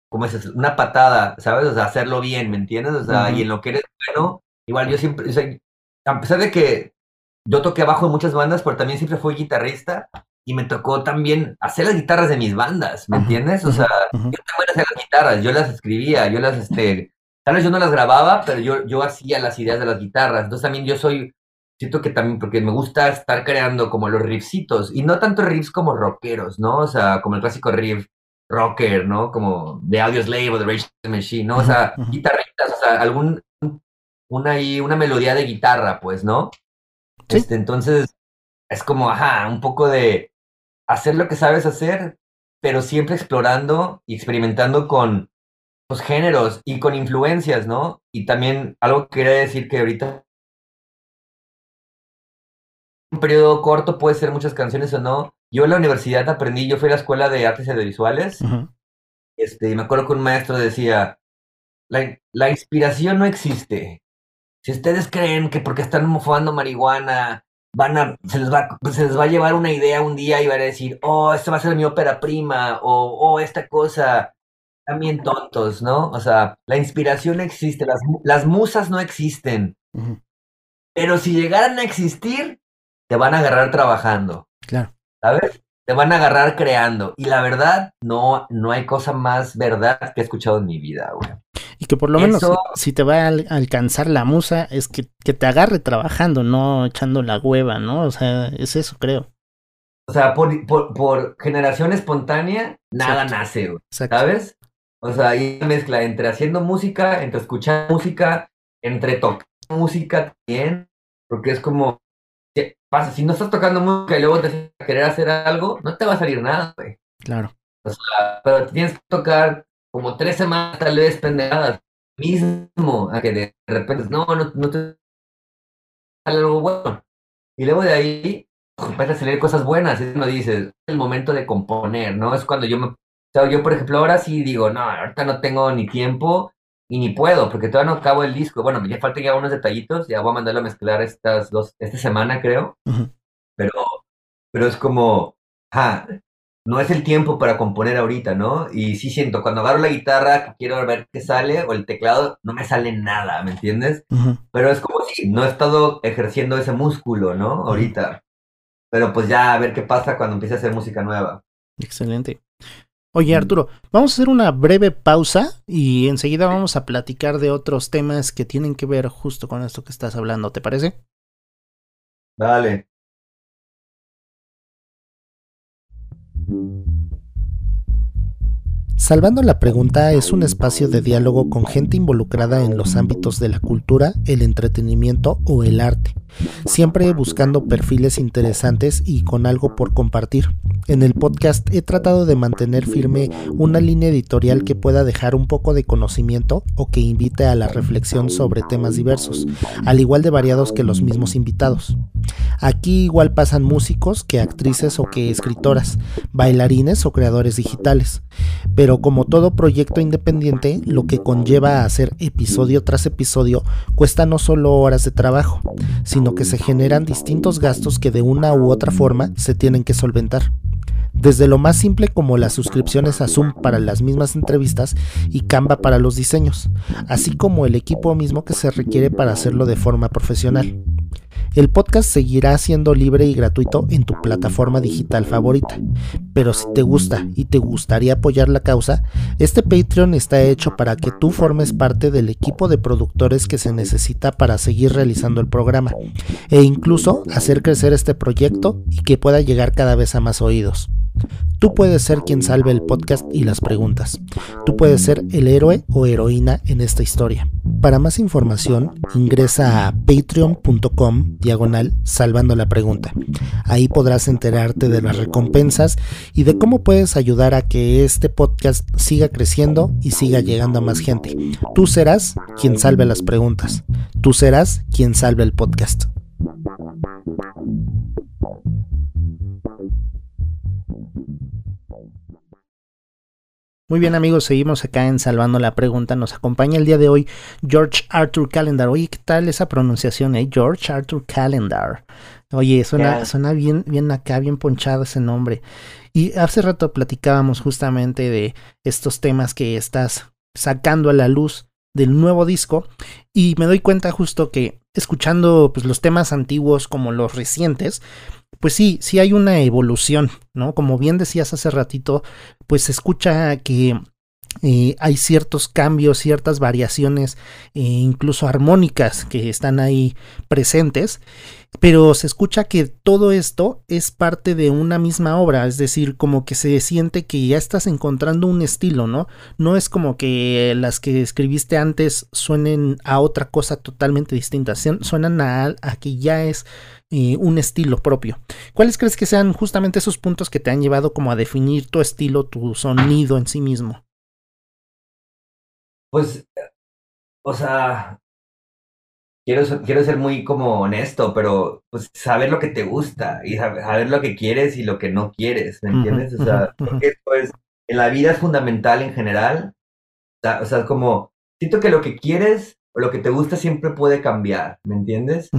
como es una patada, ¿sabes? O sea, hacerlo bien, ¿me entiendes? O sea, y en lo que eres bueno, igual yo siempre, o sea, a pesar de que yo toqué abajo en muchas bandas, pero también siempre fui guitarrista y me tocó también hacer las guitarras de mis bandas, ¿me entiendes? O sea, yo también hacía las guitarras, yo las escribía, yo las, este, Tal vez yo no las grababa, pero yo, yo hacía las ideas de las guitarras. Entonces también yo soy, siento que también, porque me gusta estar creando como los riffcitos, y no tanto riffs como rockeros, ¿no? O sea, como el clásico riff rocker, ¿no? Como de Audio Slave o de Rage Machine, ¿no? O sea, guitarritas, o sea, algún, una, una melodía de guitarra, pues, ¿no? Este, entonces, es como, ajá, un poco de hacer lo que sabes hacer, pero siempre explorando y experimentando con los géneros y con influencias, ¿no? Y también algo que quería decir que ahorita un periodo corto puede ser muchas canciones o no. Yo en la universidad aprendí, yo fui a la escuela de artes audiovisuales, este, y me acuerdo que un maestro decía, la, la, inspiración no existe. Si ustedes creen que porque están fumando marihuana, van a, se les va, se les va a llevar una idea un día y van a decir, oh, esta va a ser mi ópera prima, o oh, esta cosa, también tontos, ¿no? O sea, la inspiración existe, las, las musas no existen. Pero si llegaran a existir, te van a agarrar trabajando. Claro. ¿Sabes? Te van a agarrar creando. Y la verdad, no, no hay cosa más verdad que he escuchado en mi vida, güey. Y que por lo menos si te va a alcanzar la musa, es que, que te agarre trabajando, no echando la hueva, ¿no? O sea, es eso, creo. O sea, por, por, por generación espontánea, nada nace, güey. ¿Sabes? O sea, hay una mezcla entre haciendo música, entre escuchar música, entre tocar música también, porque es como, ¿qué pasa? Si no estás tocando música y luego te a querer hacer algo, no te va a salir nada, güey. Claro. O sea, pero tienes que tocar como tres semanas tal vez pendejadas mismo, a que de repente, no, no, no te sale algo bueno. Y luego de ahí, empiezas a salir cosas buenas, y uno dices, es el momento de componer, ¿no? Es cuando yo me sea, yo, por ejemplo, ahora sí digo, no, ahorita no tengo ni tiempo y ni puedo, porque todavía no acabo el disco. Bueno, ya faltan ya unos detallitos, ya voy a mandarlo a mezclar estas dos, esta semana, creo. Pero, pero es como, ja, no es el tiempo para componer ahorita, ¿no? Y sí siento, cuando agarro la guitarra, que quiero ver qué sale, o el teclado, no me sale nada, ¿me entiendes? Pero es como si no he estado ejerciendo ese músculo, ¿no? Ahorita. Pero pues ya a ver qué pasa cuando empiece a hacer música nueva. Excelente. Oye mm. Arturo, vamos a hacer una breve pausa y enseguida vamos a platicar de otros temas que tienen que ver justo con esto que estás hablando, ¿te parece? Dale. Salvando la pregunta es un espacio de diálogo con gente involucrada en los ámbitos de la cultura, el entretenimiento o el arte siempre buscando perfiles interesantes y con algo por compartir. En el podcast he tratado de mantener firme una línea editorial que pueda dejar un poco de conocimiento o que invite a la reflexión sobre temas diversos, al igual de variados que los mismos invitados. Aquí igual pasan músicos que actrices o que escritoras, bailarines o creadores digitales. Pero como todo proyecto independiente, lo que conlleva hacer episodio tras episodio cuesta no solo horas de trabajo, sino que se generan distintos gastos que de una u otra forma se tienen que solventar desde lo más simple como las suscripciones a Zoom para las mismas entrevistas y Canva para los diseños, así como el equipo mismo que se requiere para hacerlo de forma profesional. El podcast seguirá siendo libre y gratuito en tu plataforma digital favorita, pero si te gusta y te gustaría apoyar la causa, este Patreon está hecho para que tú formes parte del equipo de productores que se necesita para seguir realizando el programa e incluso hacer crecer este proyecto y que pueda llegar cada vez a más oídos. Tú puedes ser quien salve el podcast y las preguntas. Tú puedes ser el héroe o heroína en esta historia. Para más información, ingresa a patreon.com diagonal salvando la pregunta. Ahí podrás enterarte de las recompensas y de cómo puedes ayudar a que este podcast siga creciendo y siga llegando a más gente. Tú serás quien salve las preguntas. Tú serás quien salve el podcast. Muy bien amigos, seguimos acá en Salvando la Pregunta. Nos acompaña el día de hoy George Arthur Calendar. Oye, ¿qué tal esa pronunciación, eh? George Arthur Calendar. Oye, suena, suena bien, bien acá, bien ponchado ese nombre. Y hace rato platicábamos justamente de estos temas que estás sacando a la luz del nuevo disco y me doy cuenta justo que escuchando pues, los temas antiguos como los recientes, pues sí, sí hay una evolución, ¿no? Como bien decías hace ratito, pues se escucha que eh, hay ciertos cambios, ciertas variaciones, eh, incluso armónicas que están ahí presentes, pero se escucha que todo esto es parte de una misma obra, es decir, como que se siente que ya estás encontrando un estilo, ¿no? No es como que las que escribiste antes suenen a otra cosa totalmente distinta, suenan a, a que ya es eh, un estilo propio. ¿Cuáles crees que sean justamente esos puntos que te han llevado como a definir tu estilo, tu sonido en sí mismo? Pues, o sea, quiero, quiero ser muy como honesto, pero pues saber lo que te gusta y saber, lo que quieres y lo que no quieres, ¿me entiendes? o sea, porque pues en la vida es fundamental en general. O sea, como, siento que lo que quieres o lo que te gusta siempre puede cambiar, ¿me entiendes?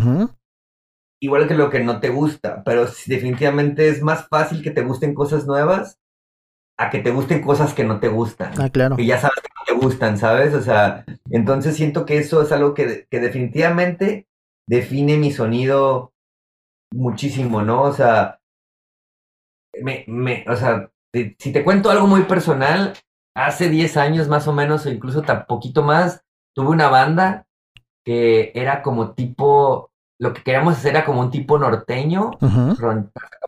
igual que lo que no te gusta, pero definitivamente es más fácil que te gusten cosas nuevas a que te gusten cosas que no te gustan. Ah, claro. Que ya sabes que gustan, ¿sabes? O sea, entonces siento que eso es algo que, que definitivamente define mi sonido muchísimo, ¿no? O sea, me, me, o sea, si te cuento algo muy personal, hace 10 años más o menos, o incluso tan poquito más, tuve una banda que era como tipo lo que queríamos hacer era como un tipo norteño,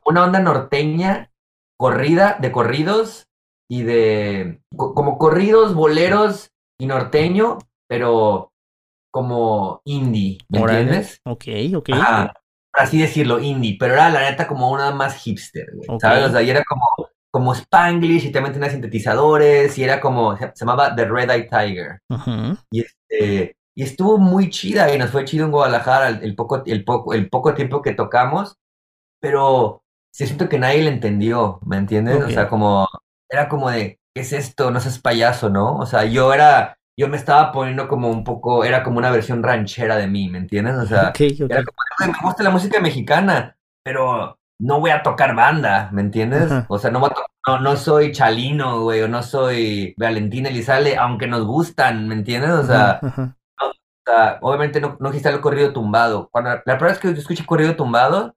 una onda norteña, corrida, de corridos y de, como corridos, boleros y norteño, pero como indie, ¿me entiendes? Ok, ok. así decirlo, indie, pero era la neta como una más hipster, ¿sabes? O sea, y era como, como Spanglish y también tenía sintetizadores y era como, se, llamaba The Red Eye Tiger. Y este y estuvo muy chida y nos fue chido en Guadalajara el, poco, el, poco, el poco tiempo que tocamos, pero siento que nadie le entendió, ¿me entiendes? O sea, como, era como de, ¿qué es esto? No seas payaso, ¿no? O sea, yo era, yo me estaba poniendo como un poco, era como una versión ranchera de mí, ¿me entiendes? O sea, era como, me gusta la música mexicana, pero no voy a tocar banda, ¿me entiendes? O sea, no, voy a no, no soy Chalino, güey, o no soy Valentina Elizalde, aunque nos gustan, ¿me entiendes? O sea, obviamente no, no el corrido tumbado. Cuando, la primera vez que yo escuché corrido tumbado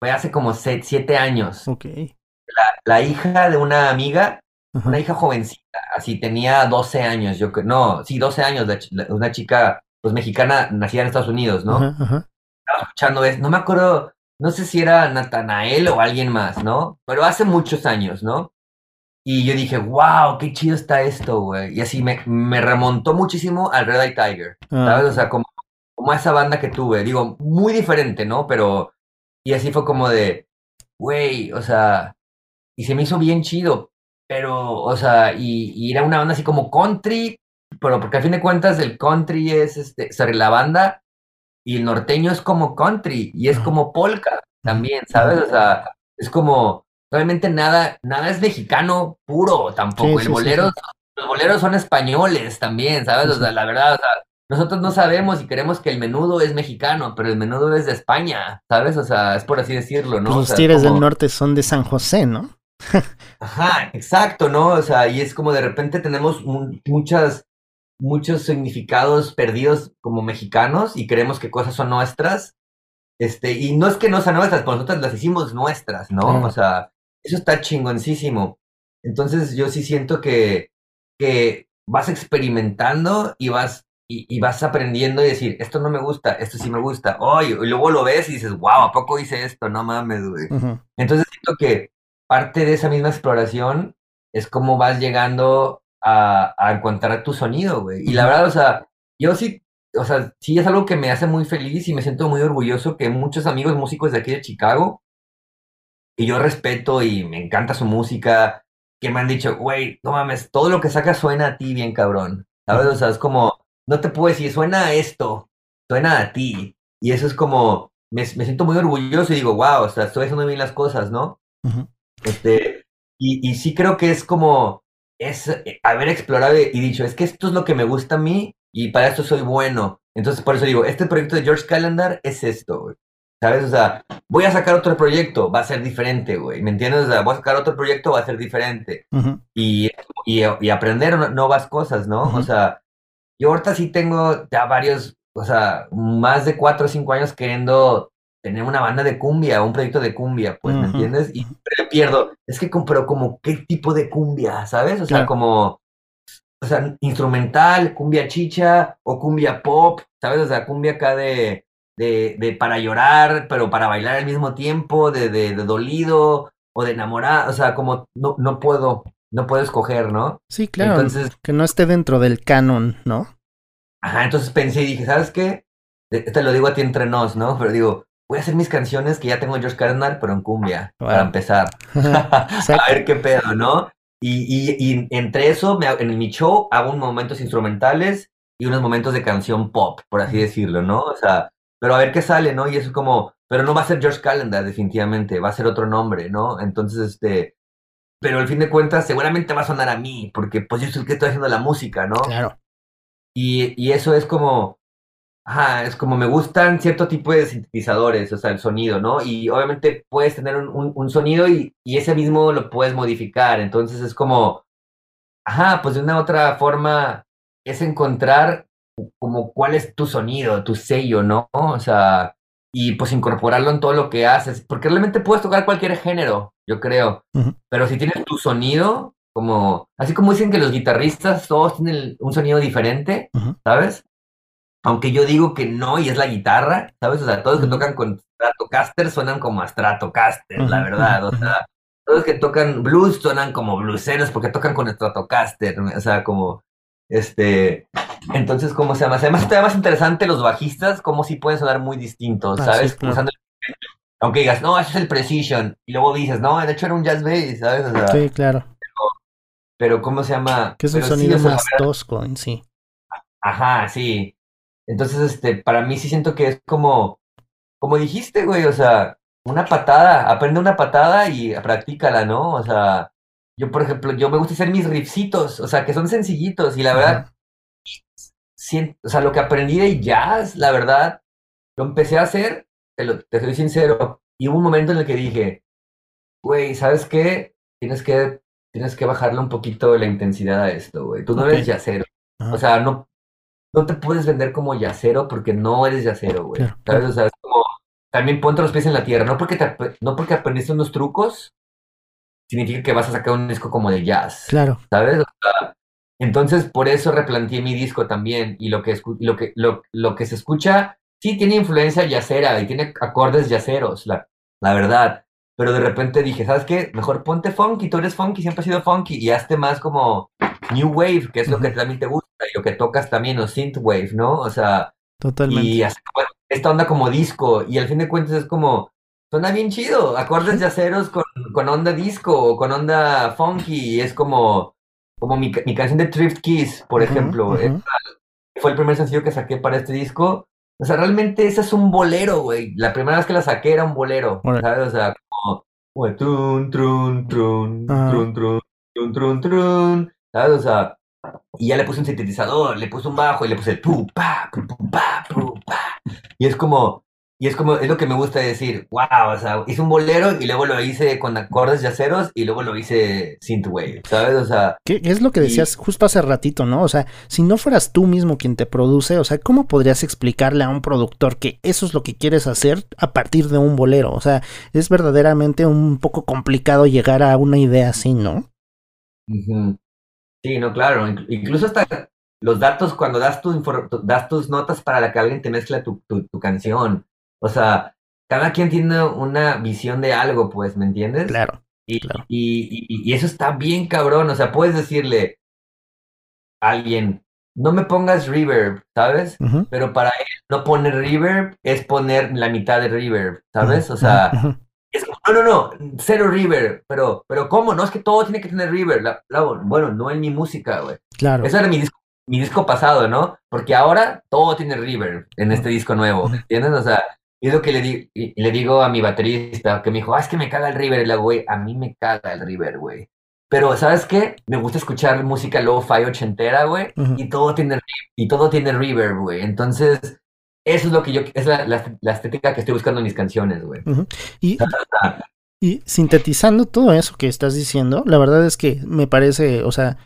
fue hace como siete años. Ok. La, la hija de una amiga, una hija jovencita, así tenía 12 años, yo no, sí, 12 años, una chica pues mexicana nacida en Estados Unidos, ¿no? Estaba escuchando no me acuerdo, no sé si era Natanael o alguien más, ¿no? Pero hace muchos años, ¿no? Y yo dije, wow, qué chido está esto, güey. Y así me, me remontó muchísimo al Red Eye Tiger, ah. ¿sabes? O sea, como, como a esa banda que tuve. Digo, muy diferente, ¿no? Pero, y así fue como de, güey, o sea, y se me hizo bien chido, pero, o sea, y, era una banda así como country, pero porque a fin de cuentas el country es, este, o la banda y el norteño es como country y es como polka también, ¿sabes? O sea, es como, realmente nada, nada es mexicano puro tampoco. el bolero, los boleros son españoles también, ¿sabes? O sea, la verdad, o sea, nosotros no sabemos y queremos que el menudo es mexicano, pero el menudo es de España, ¿sabes? O sea, es por así decirlo, ¿no? Pues los tigres del norte son de San José, ¿no? Ajá, exacto, ¿no? O sea, y es como de repente tenemos muchas, muchos significados perdidos como mexicanos y creemos que cosas son nuestras. Este, y no es que no sean nuestras, pero nosotros las hicimos nuestras, ¿no? O sea, eso está chingoncísimo. Entonces yo sí siento que, que vas experimentando y vas, y, vas aprendiendo y decir, esto no me gusta, esto sí me gusta. Oh, y, luego lo ves y dices, wow, ¿a poco hice esto? No mames, güey. Entonces siento que parte de esa misma exploración es cómo vas llegando a, encontrar tu sonido, güey. Y la verdad, o sea, yo sí, o sea, sí es algo que me hace muy feliz y me siento muy orgulloso que muchos amigos músicos de aquí de Chicago, y yo respeto y me encanta su música, que me han dicho, güey, no mames, todo lo que sacas suena a ti bien cabrón. ¿Sabes? O sea, es como, no te puedo decir, suena a esto, suena a ti. Y eso es como, me, me siento muy orgulloso y digo, wow, o sea, estoy haciendo bien las cosas, ¿no? Este, y, y sí creo que es como, es eh, haber explorado y dicho, es que esto es lo que me gusta a mí y para esto soy bueno. Entonces, por eso digo, este proyecto de George Calendar es esto, güey. ¿Sabes? O sea, voy a sacar otro proyecto, va a ser diferente, güey. ¿Me entiendes? O sea, voy a sacar otro proyecto, va a ser diferente. y, y, y, aprender nuevas cosas, ¿no? O sea, yo ahorita sí tengo ya varios, o sea, más de cuatro o cinco años queriendo tener una banda de cumbia, un proyecto de cumbia, pues, ¿me entiendes? Y pierdo. Es que, pero como, ¿qué tipo de cumbia, sabes? O sea, como, o sea, instrumental, cumbia chicha o cumbia pop, ¿sabes? O sea, cumbia acá de, de, de para llorar, pero para bailar al mismo tiempo, de, de, de dolido o de enamorar, o sea, como no, no puedo, no puedo escoger, ¿no? Sí, claro. Entonces, que no esté dentro del canon, ¿no? Ajá, entonces pensé y dije, ¿sabes qué? Te lo digo a ti entre nos, ¿no? Pero digo, voy a hacer mis canciones que ya tengo George Cardinal, pero en cumbia, para empezar. [LAUGHS] a ver qué pedo, ¿no? Y, y, entre eso, en mi show hago unos momentos instrumentales y unos momentos de canción pop, por así decirlo, ¿no? O sea, pero a ver qué sale, ¿no? Y eso es como, pero no va a ser George Calendar, definitivamente, va a ser otro nombre, ¿no? Entonces, este, pero al fin de cuentas, seguramente va a sonar a mí, porque pues yo soy el que estoy haciendo la música, ¿no? Claro. Y, y eso es como, Ajá, es como me gustan cierto tipo de sintetizadores, o sea, el sonido, ¿no? Y obviamente puedes tener un, un, sonido y, y, ese mismo lo puedes modificar. Entonces es como, ajá, pues de una otra forma es encontrar como cuál es tu sonido, tu sello, ¿no? O sea, y pues incorporarlo en todo lo que haces, porque realmente puedes tocar cualquier género, yo creo. Pero si tienes tu sonido, como, así como dicen que los guitarristas todos tienen un sonido diferente, ¿sabes? Aunque yo digo que no y es la guitarra, ¿sabes? O sea, todos que tocan con Stratocaster suenan como a Stratocaster, la verdad, o sea, todos que tocan blues suenan como blueseros porque tocan con Stratocaster, o sea, como, este, entonces, ¿cómo se llama? Además, está más interesante los bajistas, como si pueden sonar muy distintos, ah, ¿sabes? aunque digas, no, ese es el Precision, y luego dices, no, de hecho era un jazz bass, ¿sabes? O sea, sí, claro. Pero, ¿cómo se llama? Que es un sonido más tosco en sí. Ajá, sí. Entonces, este, para mí sí siento que es como, como dijiste, güey, o sea, una patada, aprende una patada y practícala, ¿no? O sea, yo, por ejemplo, yo me gusta hacer mis riffcitos, o sea, que son sencillitos y la verdad, o sea, lo que aprendí de jazz, la verdad, lo empecé a hacer, te, lo, te soy sincero, y hubo un momento en el que dije, güey, ¿sabes qué? Tienes que, tienes que bajarle un poquito la intensidad a esto, güey. Tú no eres jazzero. O sea, no, no te puedes vender como yacero porque no eres yacero, güey. ¿Sabes? O sea, es como, también ponte los pies en la tierra. No porque, te, no porque aprendiste unos trucos, significa que vas a sacar un disco como de jazz. Claro. ¿Sabes? O sea, entonces, por eso replanteé mi disco también. Y lo que, lo que, lo, lo que se escucha, sí tiene influencia yacera y tiene acordes yaceros, la, la verdad. Pero de repente dije, ¿sabes qué? Mejor ponte funky, tú eres funky, siempre has sido funky, y hazte más como New Wave, que es lo que también te gusta y lo que tocas también, o Synthwave, ¿no? O sea, Totalmente. Y hace esta onda como disco, y al fin de cuentas es como, suena bien chido, acordes yaceros con, con onda disco o con onda funky, y es como, como mi, mi canción de Thrift Kiss, por ejemplo, fue el primer sencillo que saqué para este disco. O sea, realmente ese es un bolero, güey. La primera vez que la saqué era un bolero, ¿sabes? O sea, como, como trun, trun, trun, trun, trun, trun, trun, trun, ¿sabes? O sea, y ya le puse un sintetizador, le puse un bajo y le puse el pu, pa, pu, pa, pu, pa. Y es como, y es como, es lo que me gusta decir, wow, o sea, hice un bolero y luego lo hice con acordes yaceros y luego lo hice synthwave, ¿sabes? O sea... ¿Qué es lo que decías justo hace ratito, no? O sea, si no fueras tú mismo quien te produce, o sea, ¿cómo podrías explicarle a un productor que eso es lo que quieres hacer a partir de un bolero? O sea, es verdaderamente un poco complicado llegar a una idea así, ¿no? Sí, no, claro, incluso hasta los datos, cuando das, tu das tus notas para que alguien te mezcla tu, tu canción o sea, cada quien tiene una visión de algo, pues, ¿me entiendes? Claro. Y, claro. Y, y, eso está bien cabrón. O sea, puedes decirle a alguien, no me pongas reverb, ¿sabes? Pero para él no poner reverb es poner la mitad de reverb, ¿sabes? O sea, es no, no, no, cero reverb. Pero, pero ¿cómo? No es que todo tiene que tener reverb. bueno, no en mi música, güey. Claro. Eso era mi disco, mi disco pasado, ¿no? Porque ahora todo tiene reverb en este disco nuevo, ¿entiendes? O sea, es lo que le, di y le digo a mi baterista, que me dijo, ah, es que me caga el River. Le güey, a mí me caga el River, güey. Pero, ¿sabes qué? Me gusta escuchar música lo-fi ochentera, güey, y todo tiene y todo tiene reverb, güey. Entonces, eso es lo que yo, es la, la, estética que estoy buscando en mis canciones, güey. y, [LAUGHS] y, sintetizando todo eso que estás diciendo, la verdad es que me parece, o sea,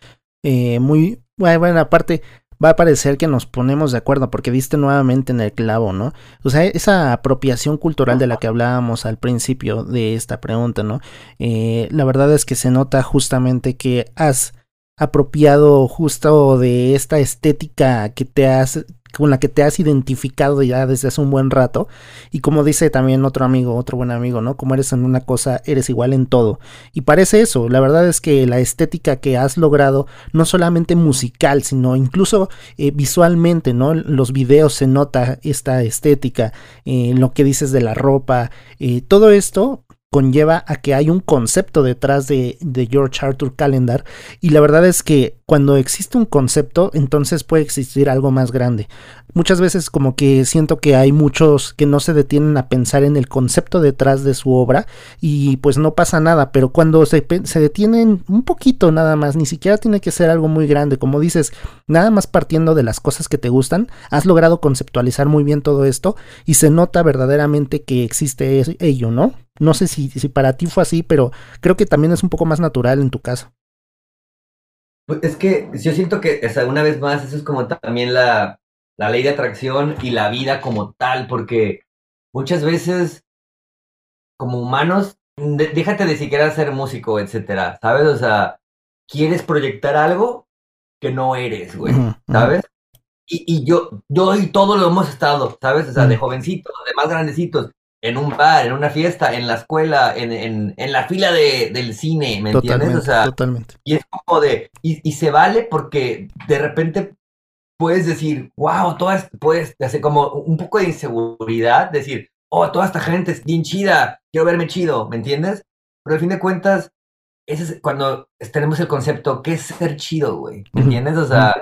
eh, muy, bueno, aparte, va a parecer que nos ponemos de acuerdo porque diste nuevamente en el clavo, ¿no? O sea, esa apropiación cultural de la que hablábamos al principio de esta pregunta, ¿no? Eh, la verdad es que se nota justamente que has apropiado justo de esta estética que te has con la que te has identificado ya desde hace un buen rato. Y como dice también otro amigo, otro buen amigo, ¿no? Como eres en una cosa, eres igual en todo. Y parece eso, la verdad es que la estética que has logrado, no solamente musical, sino incluso eh, visualmente, ¿no? Los videos se nota esta estética, eh, lo que dices de la ropa, eh, todo esto conlleva a que hay un concepto detrás de, de, George Arthur Calendar. Y la verdad es que cuando existe un concepto entonces puede existir algo más grande. Muchas veces como que siento que hay muchos que no se detienen a pensar en el concepto detrás de su obra y pues no pasa nada, pero cuando se, se detienen un poquito nada más, ni siquiera tiene que ser algo muy grande, como dices, nada más partiendo de las cosas que te gustan, has logrado conceptualizar muy bien todo esto y se nota verdaderamente que existe ello, ¿no? No sé si, si para ti fue así, pero creo que también es un poco más natural en tu caso. Pues es que yo siento que, o sea, una vez más, eso es como también la, la ley de atracción y la vida como tal, porque muchas veces como humanos, déjate de siquiera ser músico, etcétera, ¿sabes? O sea, quieres proyectar algo que no eres, güey, ¿sabes? Y, y, yo, yo y todo lo hemos estado, ¿sabes? O sea, de jovencitos, de más grandecitos, en un bar, en una fiesta, en la escuela, en, en, en la fila de, del cine, ¿me entiendes? O sea, totalmente. Y es como de, y, y se vale porque de repente puedes decir, wow, todas, puedes hacer como un poco de inseguridad, decir, oh, toda esta gente es bien chida, quiero verme chido, ¿me entiendes? Pero al fin de cuentas, ese es cuando tenemos el concepto, ¿qué es ser chido, güey? ¿Me entiendes? O sea,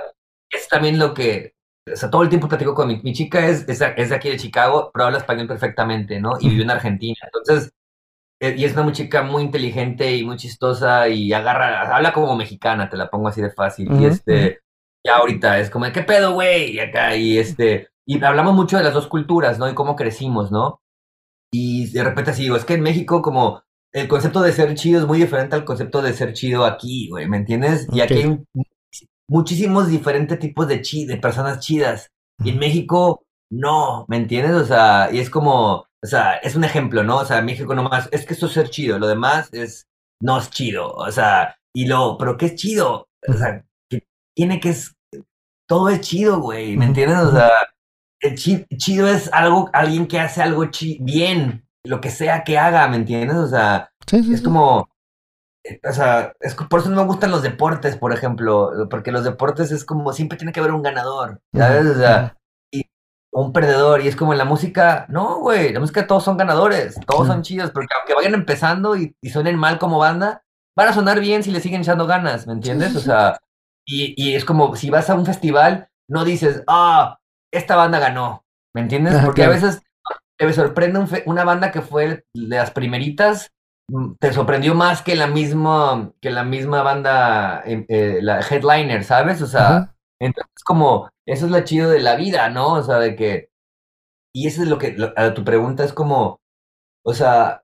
es también lo que, o sea, todo el tiempo platico con mi, mi chica, es, es, de aquí de Chicago, pero habla español perfectamente, ¿no? Y vive en Argentina. Entonces, eh, y es una chica muy inteligente y muy chistosa y agarra, habla como mexicana, te la pongo así de fácil. Y este, ya ahorita es como, ¿qué pedo, güey? Y acá, y este, y hablamos mucho de las dos culturas, ¿no? Y cómo crecimos, ¿no? Y de repente así digo, es que en México como el concepto de ser chido es muy diferente al concepto de ser chido aquí, güey, ¿me entiendes? Y aquí hay muchísimos diferentes tipos de chi de personas chidas. Y en México, no, ¿me entiendes? O sea, y es como, o sea, es un ejemplo, ¿no? O sea, México nomás, es que esto es ser chido, lo demás es, no es chido, o sea, y lo, pero ¿qué es chido? O sea, tiene que es, todo es chido, güey, ¿me entiendes? O sea, el chido es algo, alguien que hace algo bien, lo que sea que haga, ¿me entiendes? O sea, es como, o sea, es, por eso no me gustan los deportes, por ejemplo, porque los deportes es como, siempre tiene que haber un ganador, ¿sabes? O sea, y, un perdedor. Y es como en la música, no, güey, la música todos son ganadores, todos son chidos, porque aunque vayan empezando y, y, suenen mal como banda, van a sonar bien si le siguen echando ganas, ¿me entiendes? O sea, y, y es como si vas a un festival, no dices, ah, esta banda ganó, ¿me entiendes? Porque a veces te sorprende una banda que fue de las primeritas, te sorprendió más que la misma, que la misma banda, em, eh, la headliner, ¿sabes? O sea, entonces como, eso es lo chido de la vida, ¿no? O sea, de que, y eso es lo que, a tu pregunta es como, o sea,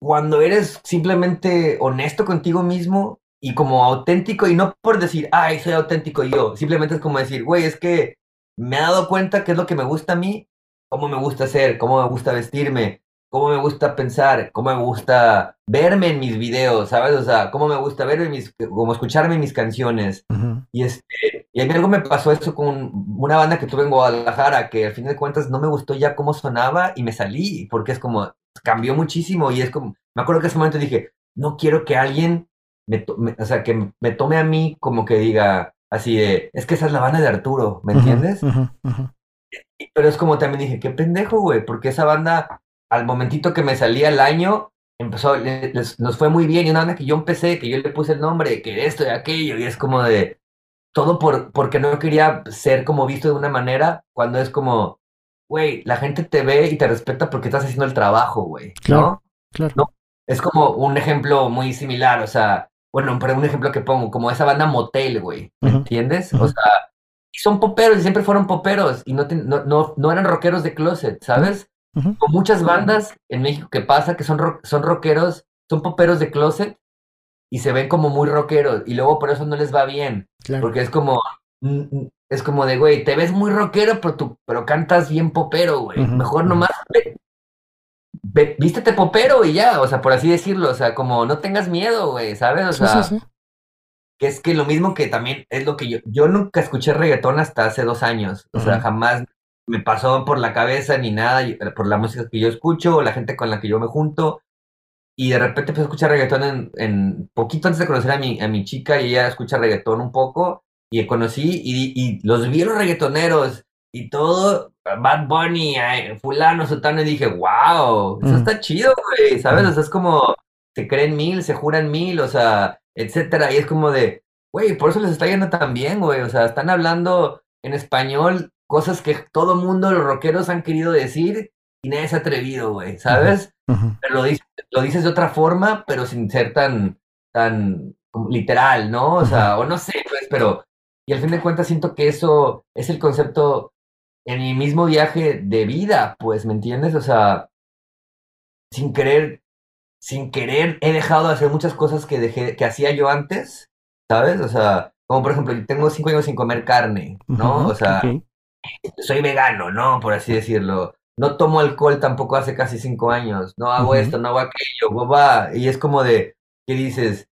cuando eres simplemente honesto contigo mismo y como auténtico, y no por decir, ay, soy auténtico yo, simplemente es como decir, güey, es que me he dado cuenta que es lo que me gusta a mí, cómo me gusta ser, cómo me gusta vestirme, cómo me gusta pensar, cómo me gusta verme en mis videos, ¿sabes? O sea, cómo me gusta verme mis, como escucharme mis canciones. Y este, y a mí algo me pasó eso con una banda que tuve en Guadalajara, que al fin de cuentas no me gustó ya cómo sonaba y me salí, porque es como, cambió muchísimo y es como, me acuerdo que en ese momento dije, no quiero que alguien me, o sea, que me tome a mí como que diga así de, es que esa es la banda de Arturo, ¿me entiendes? Pero es como también dije, qué pendejo, güey, porque esa banda, al momentito que me salía el año, empezó, nos fue muy bien, y una banda que yo empecé, que yo le puse el nombre, que esto y aquello, y es como de, todo por, porque no quería ser como visto de una manera, cuando es como, güey, la gente te ve y te respeta porque estás haciendo el trabajo, güey, ¿no? Claro. ¿No? Es como un ejemplo muy similar, o sea, bueno, pero un ejemplo que pongo, como esa banda Motel, güey, ¿me entiendes? O sea, y son poperos y siempre fueron poperos y no, no, no, eran rockeros de closet, ¿sabes? Con muchas bandas en México que pasa que son, son rockeros, son poperos de closet y se ven como muy rockeros y luego por eso no les va bien. Porque es como, es como de, güey, te ves muy rockero, pero, tú, pero cantas bien popero, güey. Mejor nomás vístete popero y ya, o sea, por así decirlo, o sea, como no tengas miedo, güey, ¿sabes? O sea, que es que lo mismo que también es lo que yo, yo nunca escuché reggaetón hasta hace dos años, o sea, jamás me pasó por la cabeza ni nada, eh, por la música que yo escucho o la gente con la que yo me junto. Y de repente empecé a escuchar reggaetón en, en poquito antes de conocer a mi, a mi chica y ella escucha reggaetón un poco y conocí y, y los vi los reggaetoneros y todo, Bad Bunny, fulano, sotano, y dije, wow, eso está chido, güey, ¿sabes? O sea, es como, se creen mil, se juran mil, o sea, etcétera, y es como de, güey, por eso les está yendo tan bien, güey, o sea, están hablando en español cosas que todo mundo, los rockeros han querido decir y nadie se ha atrevido, güey, ¿sabes? Pero lo, dices, lo dices de otra forma, pero sin ser tan, tan literal, ¿no? O sea, o no sé, pues, pero, y al fin de cuentas siento que eso es el concepto en mi mismo viaje de vida, pues, ¿me entiendes? O sea, sin querer, sin querer, he dejado de hacer muchas cosas que dejé, que hacía yo antes, ¿sabes? O sea, como por ejemplo, tengo cinco años sin comer carne, ¿no? o sea, soy vegano, ¿no? Por así decirlo. No tomo alcohol tampoco hace casi cinco años. No hago esto, no hago aquello, va. Y es como de, ¿qué dices?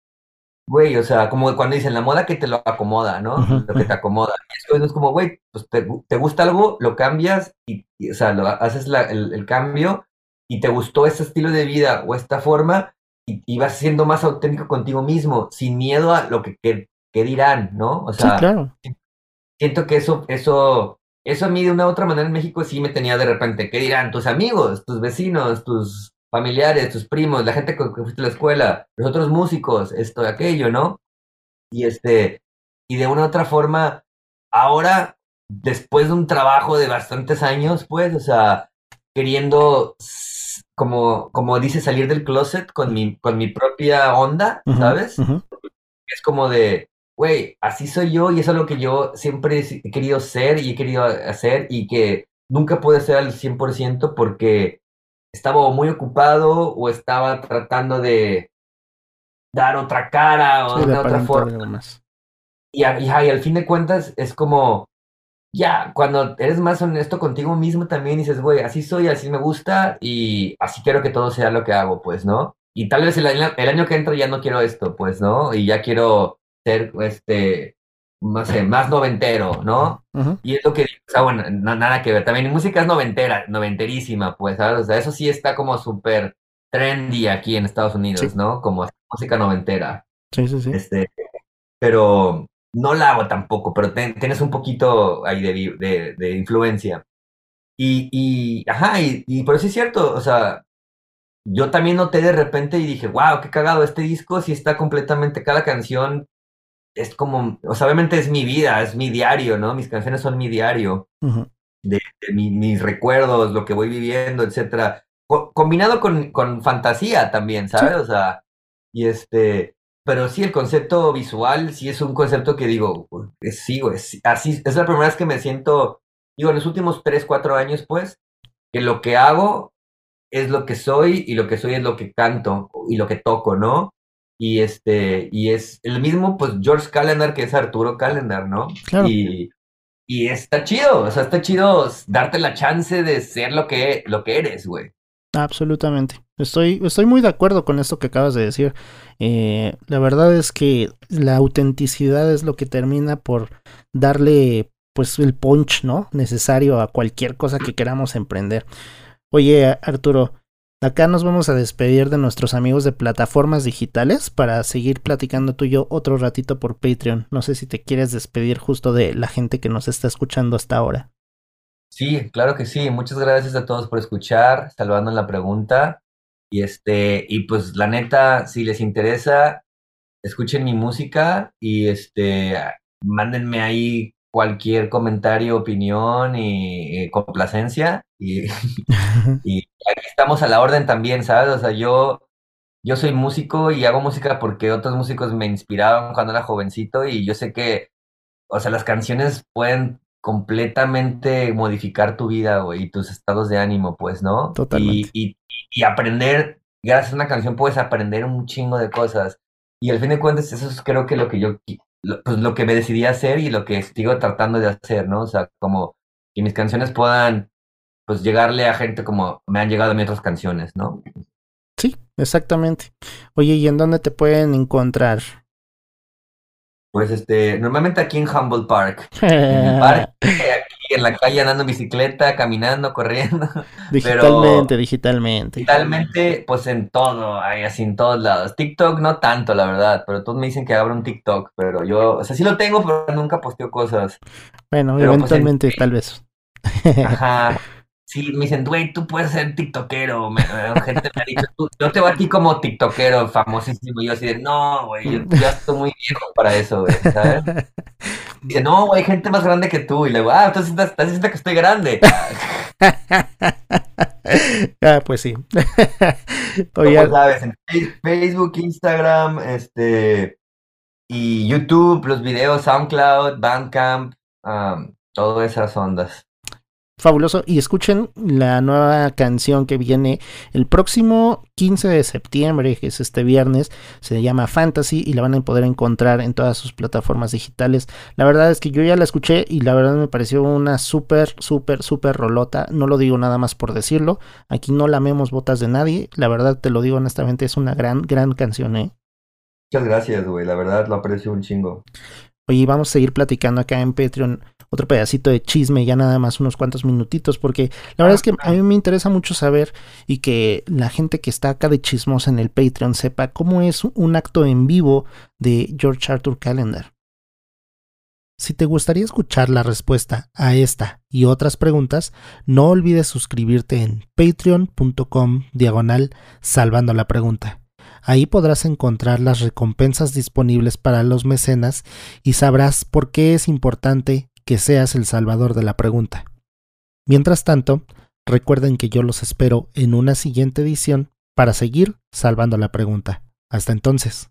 güey, o sea, como cuando dicen la moda que te lo acomoda, ¿no? Lo que te acomoda. Y eso es como, güey, pues te, gusta algo, lo cambias y, o sea, lo, haces el, cambio y te gustó ese estilo de vida o esta forma y, vas siendo más auténtico contigo mismo, sin miedo a lo que, que, dirán, ¿no? O sea, claro. siento que eso, eso, eso a mí de una u otra manera en México sí me tenía de repente, ¿qué dirán tus amigos, tus vecinos, tus familiares, tus primos, la gente con que fuiste a la escuela, los otros músicos, esto aquello, ¿no? Y este, y de una u otra forma, ahora, después de un trabajo de bastantes años, pues, o sea, queriendo, como, como dice, salir del closet con mi, con mi propia onda, ¿sabes? Es como de, güey, así soy yo y eso es lo que yo siempre he querido ser y he querido hacer y que nunca pude ser al 100% porque estaba muy ocupado o estaba tratando de dar otra cara o de, otra forma. Y, y, al fin de cuentas es como, ya, cuando eres más honesto contigo mismo también dices, güey, así soy, así me gusta y así quiero que todo sea lo que hago, pues, ¿no? Y tal vez el el año que entro ya no quiero esto, pues, ¿no? Y ya quiero ser, este, no sé, más noventero, ¿no? Y es lo que o sea, bueno, nada que ver. También música es noventera, noventerísima, pues, ¿sabes? O sea, eso sí está como súper trendy aquí en Estados Unidos, ¿no? Como música noventera. Sí, sí, sí. Este, pero, no la hago tampoco, pero tienes un poquito ahí de, de, influencia. Y, y ajá, y, y, por eso es cierto, o sea, yo también noté de repente y dije, wow, qué cagado, este disco sí está completamente, cada canción es como, o sea, obviamente es mi vida, es mi diario, ¿no? Mis canciones son mi diario, de, mis recuerdos, lo que voy viviendo, etcétera. combinado con, con fantasía también, ¿sabes? O sea, y este, pero sí, el concepto visual sí es un concepto que digo, sí, güey, así, es la primera vez que me siento, digo, en los últimos tres, cuatro años, pues, que lo que hago es lo que soy y lo que soy es lo que canto y lo que toco, ¿no? Y este, y es el mismo, pues, George Calendar que es Arturo Calendar, ¿no? Claro. Y, y está chido, o sea, está chido darte la chance de ser lo que, lo que eres, güey. Absolutamente. Estoy, estoy muy de acuerdo con esto que acabas de decir. Eh, la verdad es que la autenticidad es lo que termina por darle pues el punch, ¿no? Necesario a cualquier cosa que queramos emprender. Oye, Arturo, acá nos vamos a despedir de nuestros amigos de plataformas digitales para seguir platicando tú y yo otro ratito por Patreon. No sé si te quieres despedir justo de la gente que nos está escuchando hasta ahora. Sí, claro que sí. Muchas gracias a todos por escuchar, salvando la pregunta. Y este, y pues la neta, si les interesa, escuchen mi música y este, mándenme ahí cualquier comentario, opinión y, complacencia. Y, [LAUGHS] y, aquí estamos a la orden también, ¿sabes? O sea, yo, yo soy músico y hago música porque otros músicos me inspiraban cuando era jovencito y yo sé que, o sea, las canciones pueden completamente modificar tu vida, güey, y tus estados de ánimo, pues, ¿no? Totalmente. Y, y, y aprender, gracias a una canción puedes aprender un chingo de cosas. Y al fin de cuentas, eso es creo que lo que yo pues lo que me decidí a hacer y lo que sigo tratando de hacer, ¿no? O sea, como que mis canciones puedan, pues, llegarle a gente como me han llegado a mí otras canciones, ¿no? Sí, exactamente. Oye, ¿y en dónde te pueden encontrar? Pues este, normalmente aquí en Humboldt Park. en el parque, [LAUGHS] aquí en la calle andando en bicicleta, caminando, corriendo. Digitalmente, digitalmente. Digitalmente, pues en todo, ahí así en todos lados. TikTok no tanto, la verdad, pero todos me dicen que abro un TikTok, pero yo, o sea, sí lo tengo, pero nunca posteo cosas. Bueno, pues, eventualmente tal vez. [LAUGHS] Ajá. Sí, me dicen, güey, tú puedes ser tiktokero. Me, gente me ha dicho, tú, yo te voy a ti como tiktokero famosísimo. Y yo así de, no, güey, yo ya estoy muy viejo para eso, güey, ¿sabes? [LAUGHS] Dice, no, güey, hay gente más grande que tú. Y le digo, ah, entonces estás, diciendo que estoy grande. [LAUGHS] ah, pues sí. [LAUGHS] Oye, sabes, en Facebook, Instagram, este, y YouTube, los videos, SoundCloud, Bandcamp, um, todas esas ondas fabuloso. Y escuchen la nueva canción que viene el próximo 15 de septiembre, que es este viernes. Se llama Fantasy y la van a poder encontrar en todas sus plataformas digitales. La verdad es que yo ya la escuché y la verdad me pareció una súper, súper, súper rolota. No lo digo nada más por decirlo. Aquí no lamemos botas de nadie. La verdad te lo digo honestamente, es una gran, gran canción, ¿eh? Muchas gracias, güey. La verdad lo aprecio un chingo. Oye, vamos a seguir platicando acá en Patreon otro pedacito de chisme, ya nada más unos cuantos minutitos, porque la verdad es que a mí me interesa mucho saber y que la gente que está acá de chismosa en el Patreon sepa cómo es un acto en vivo de George Arthur Calendar. Si te gustaría escuchar la respuesta a esta y otras preguntas, no olvides suscribirte en patreon.com diagonal salvando la pregunta. Ahí podrás encontrar las recompensas disponibles para los mecenas y sabrás por qué es importante que seas el salvador de la pregunta. Mientras tanto, recuerden que yo los espero en una siguiente edición para seguir salvando la pregunta. Hasta entonces.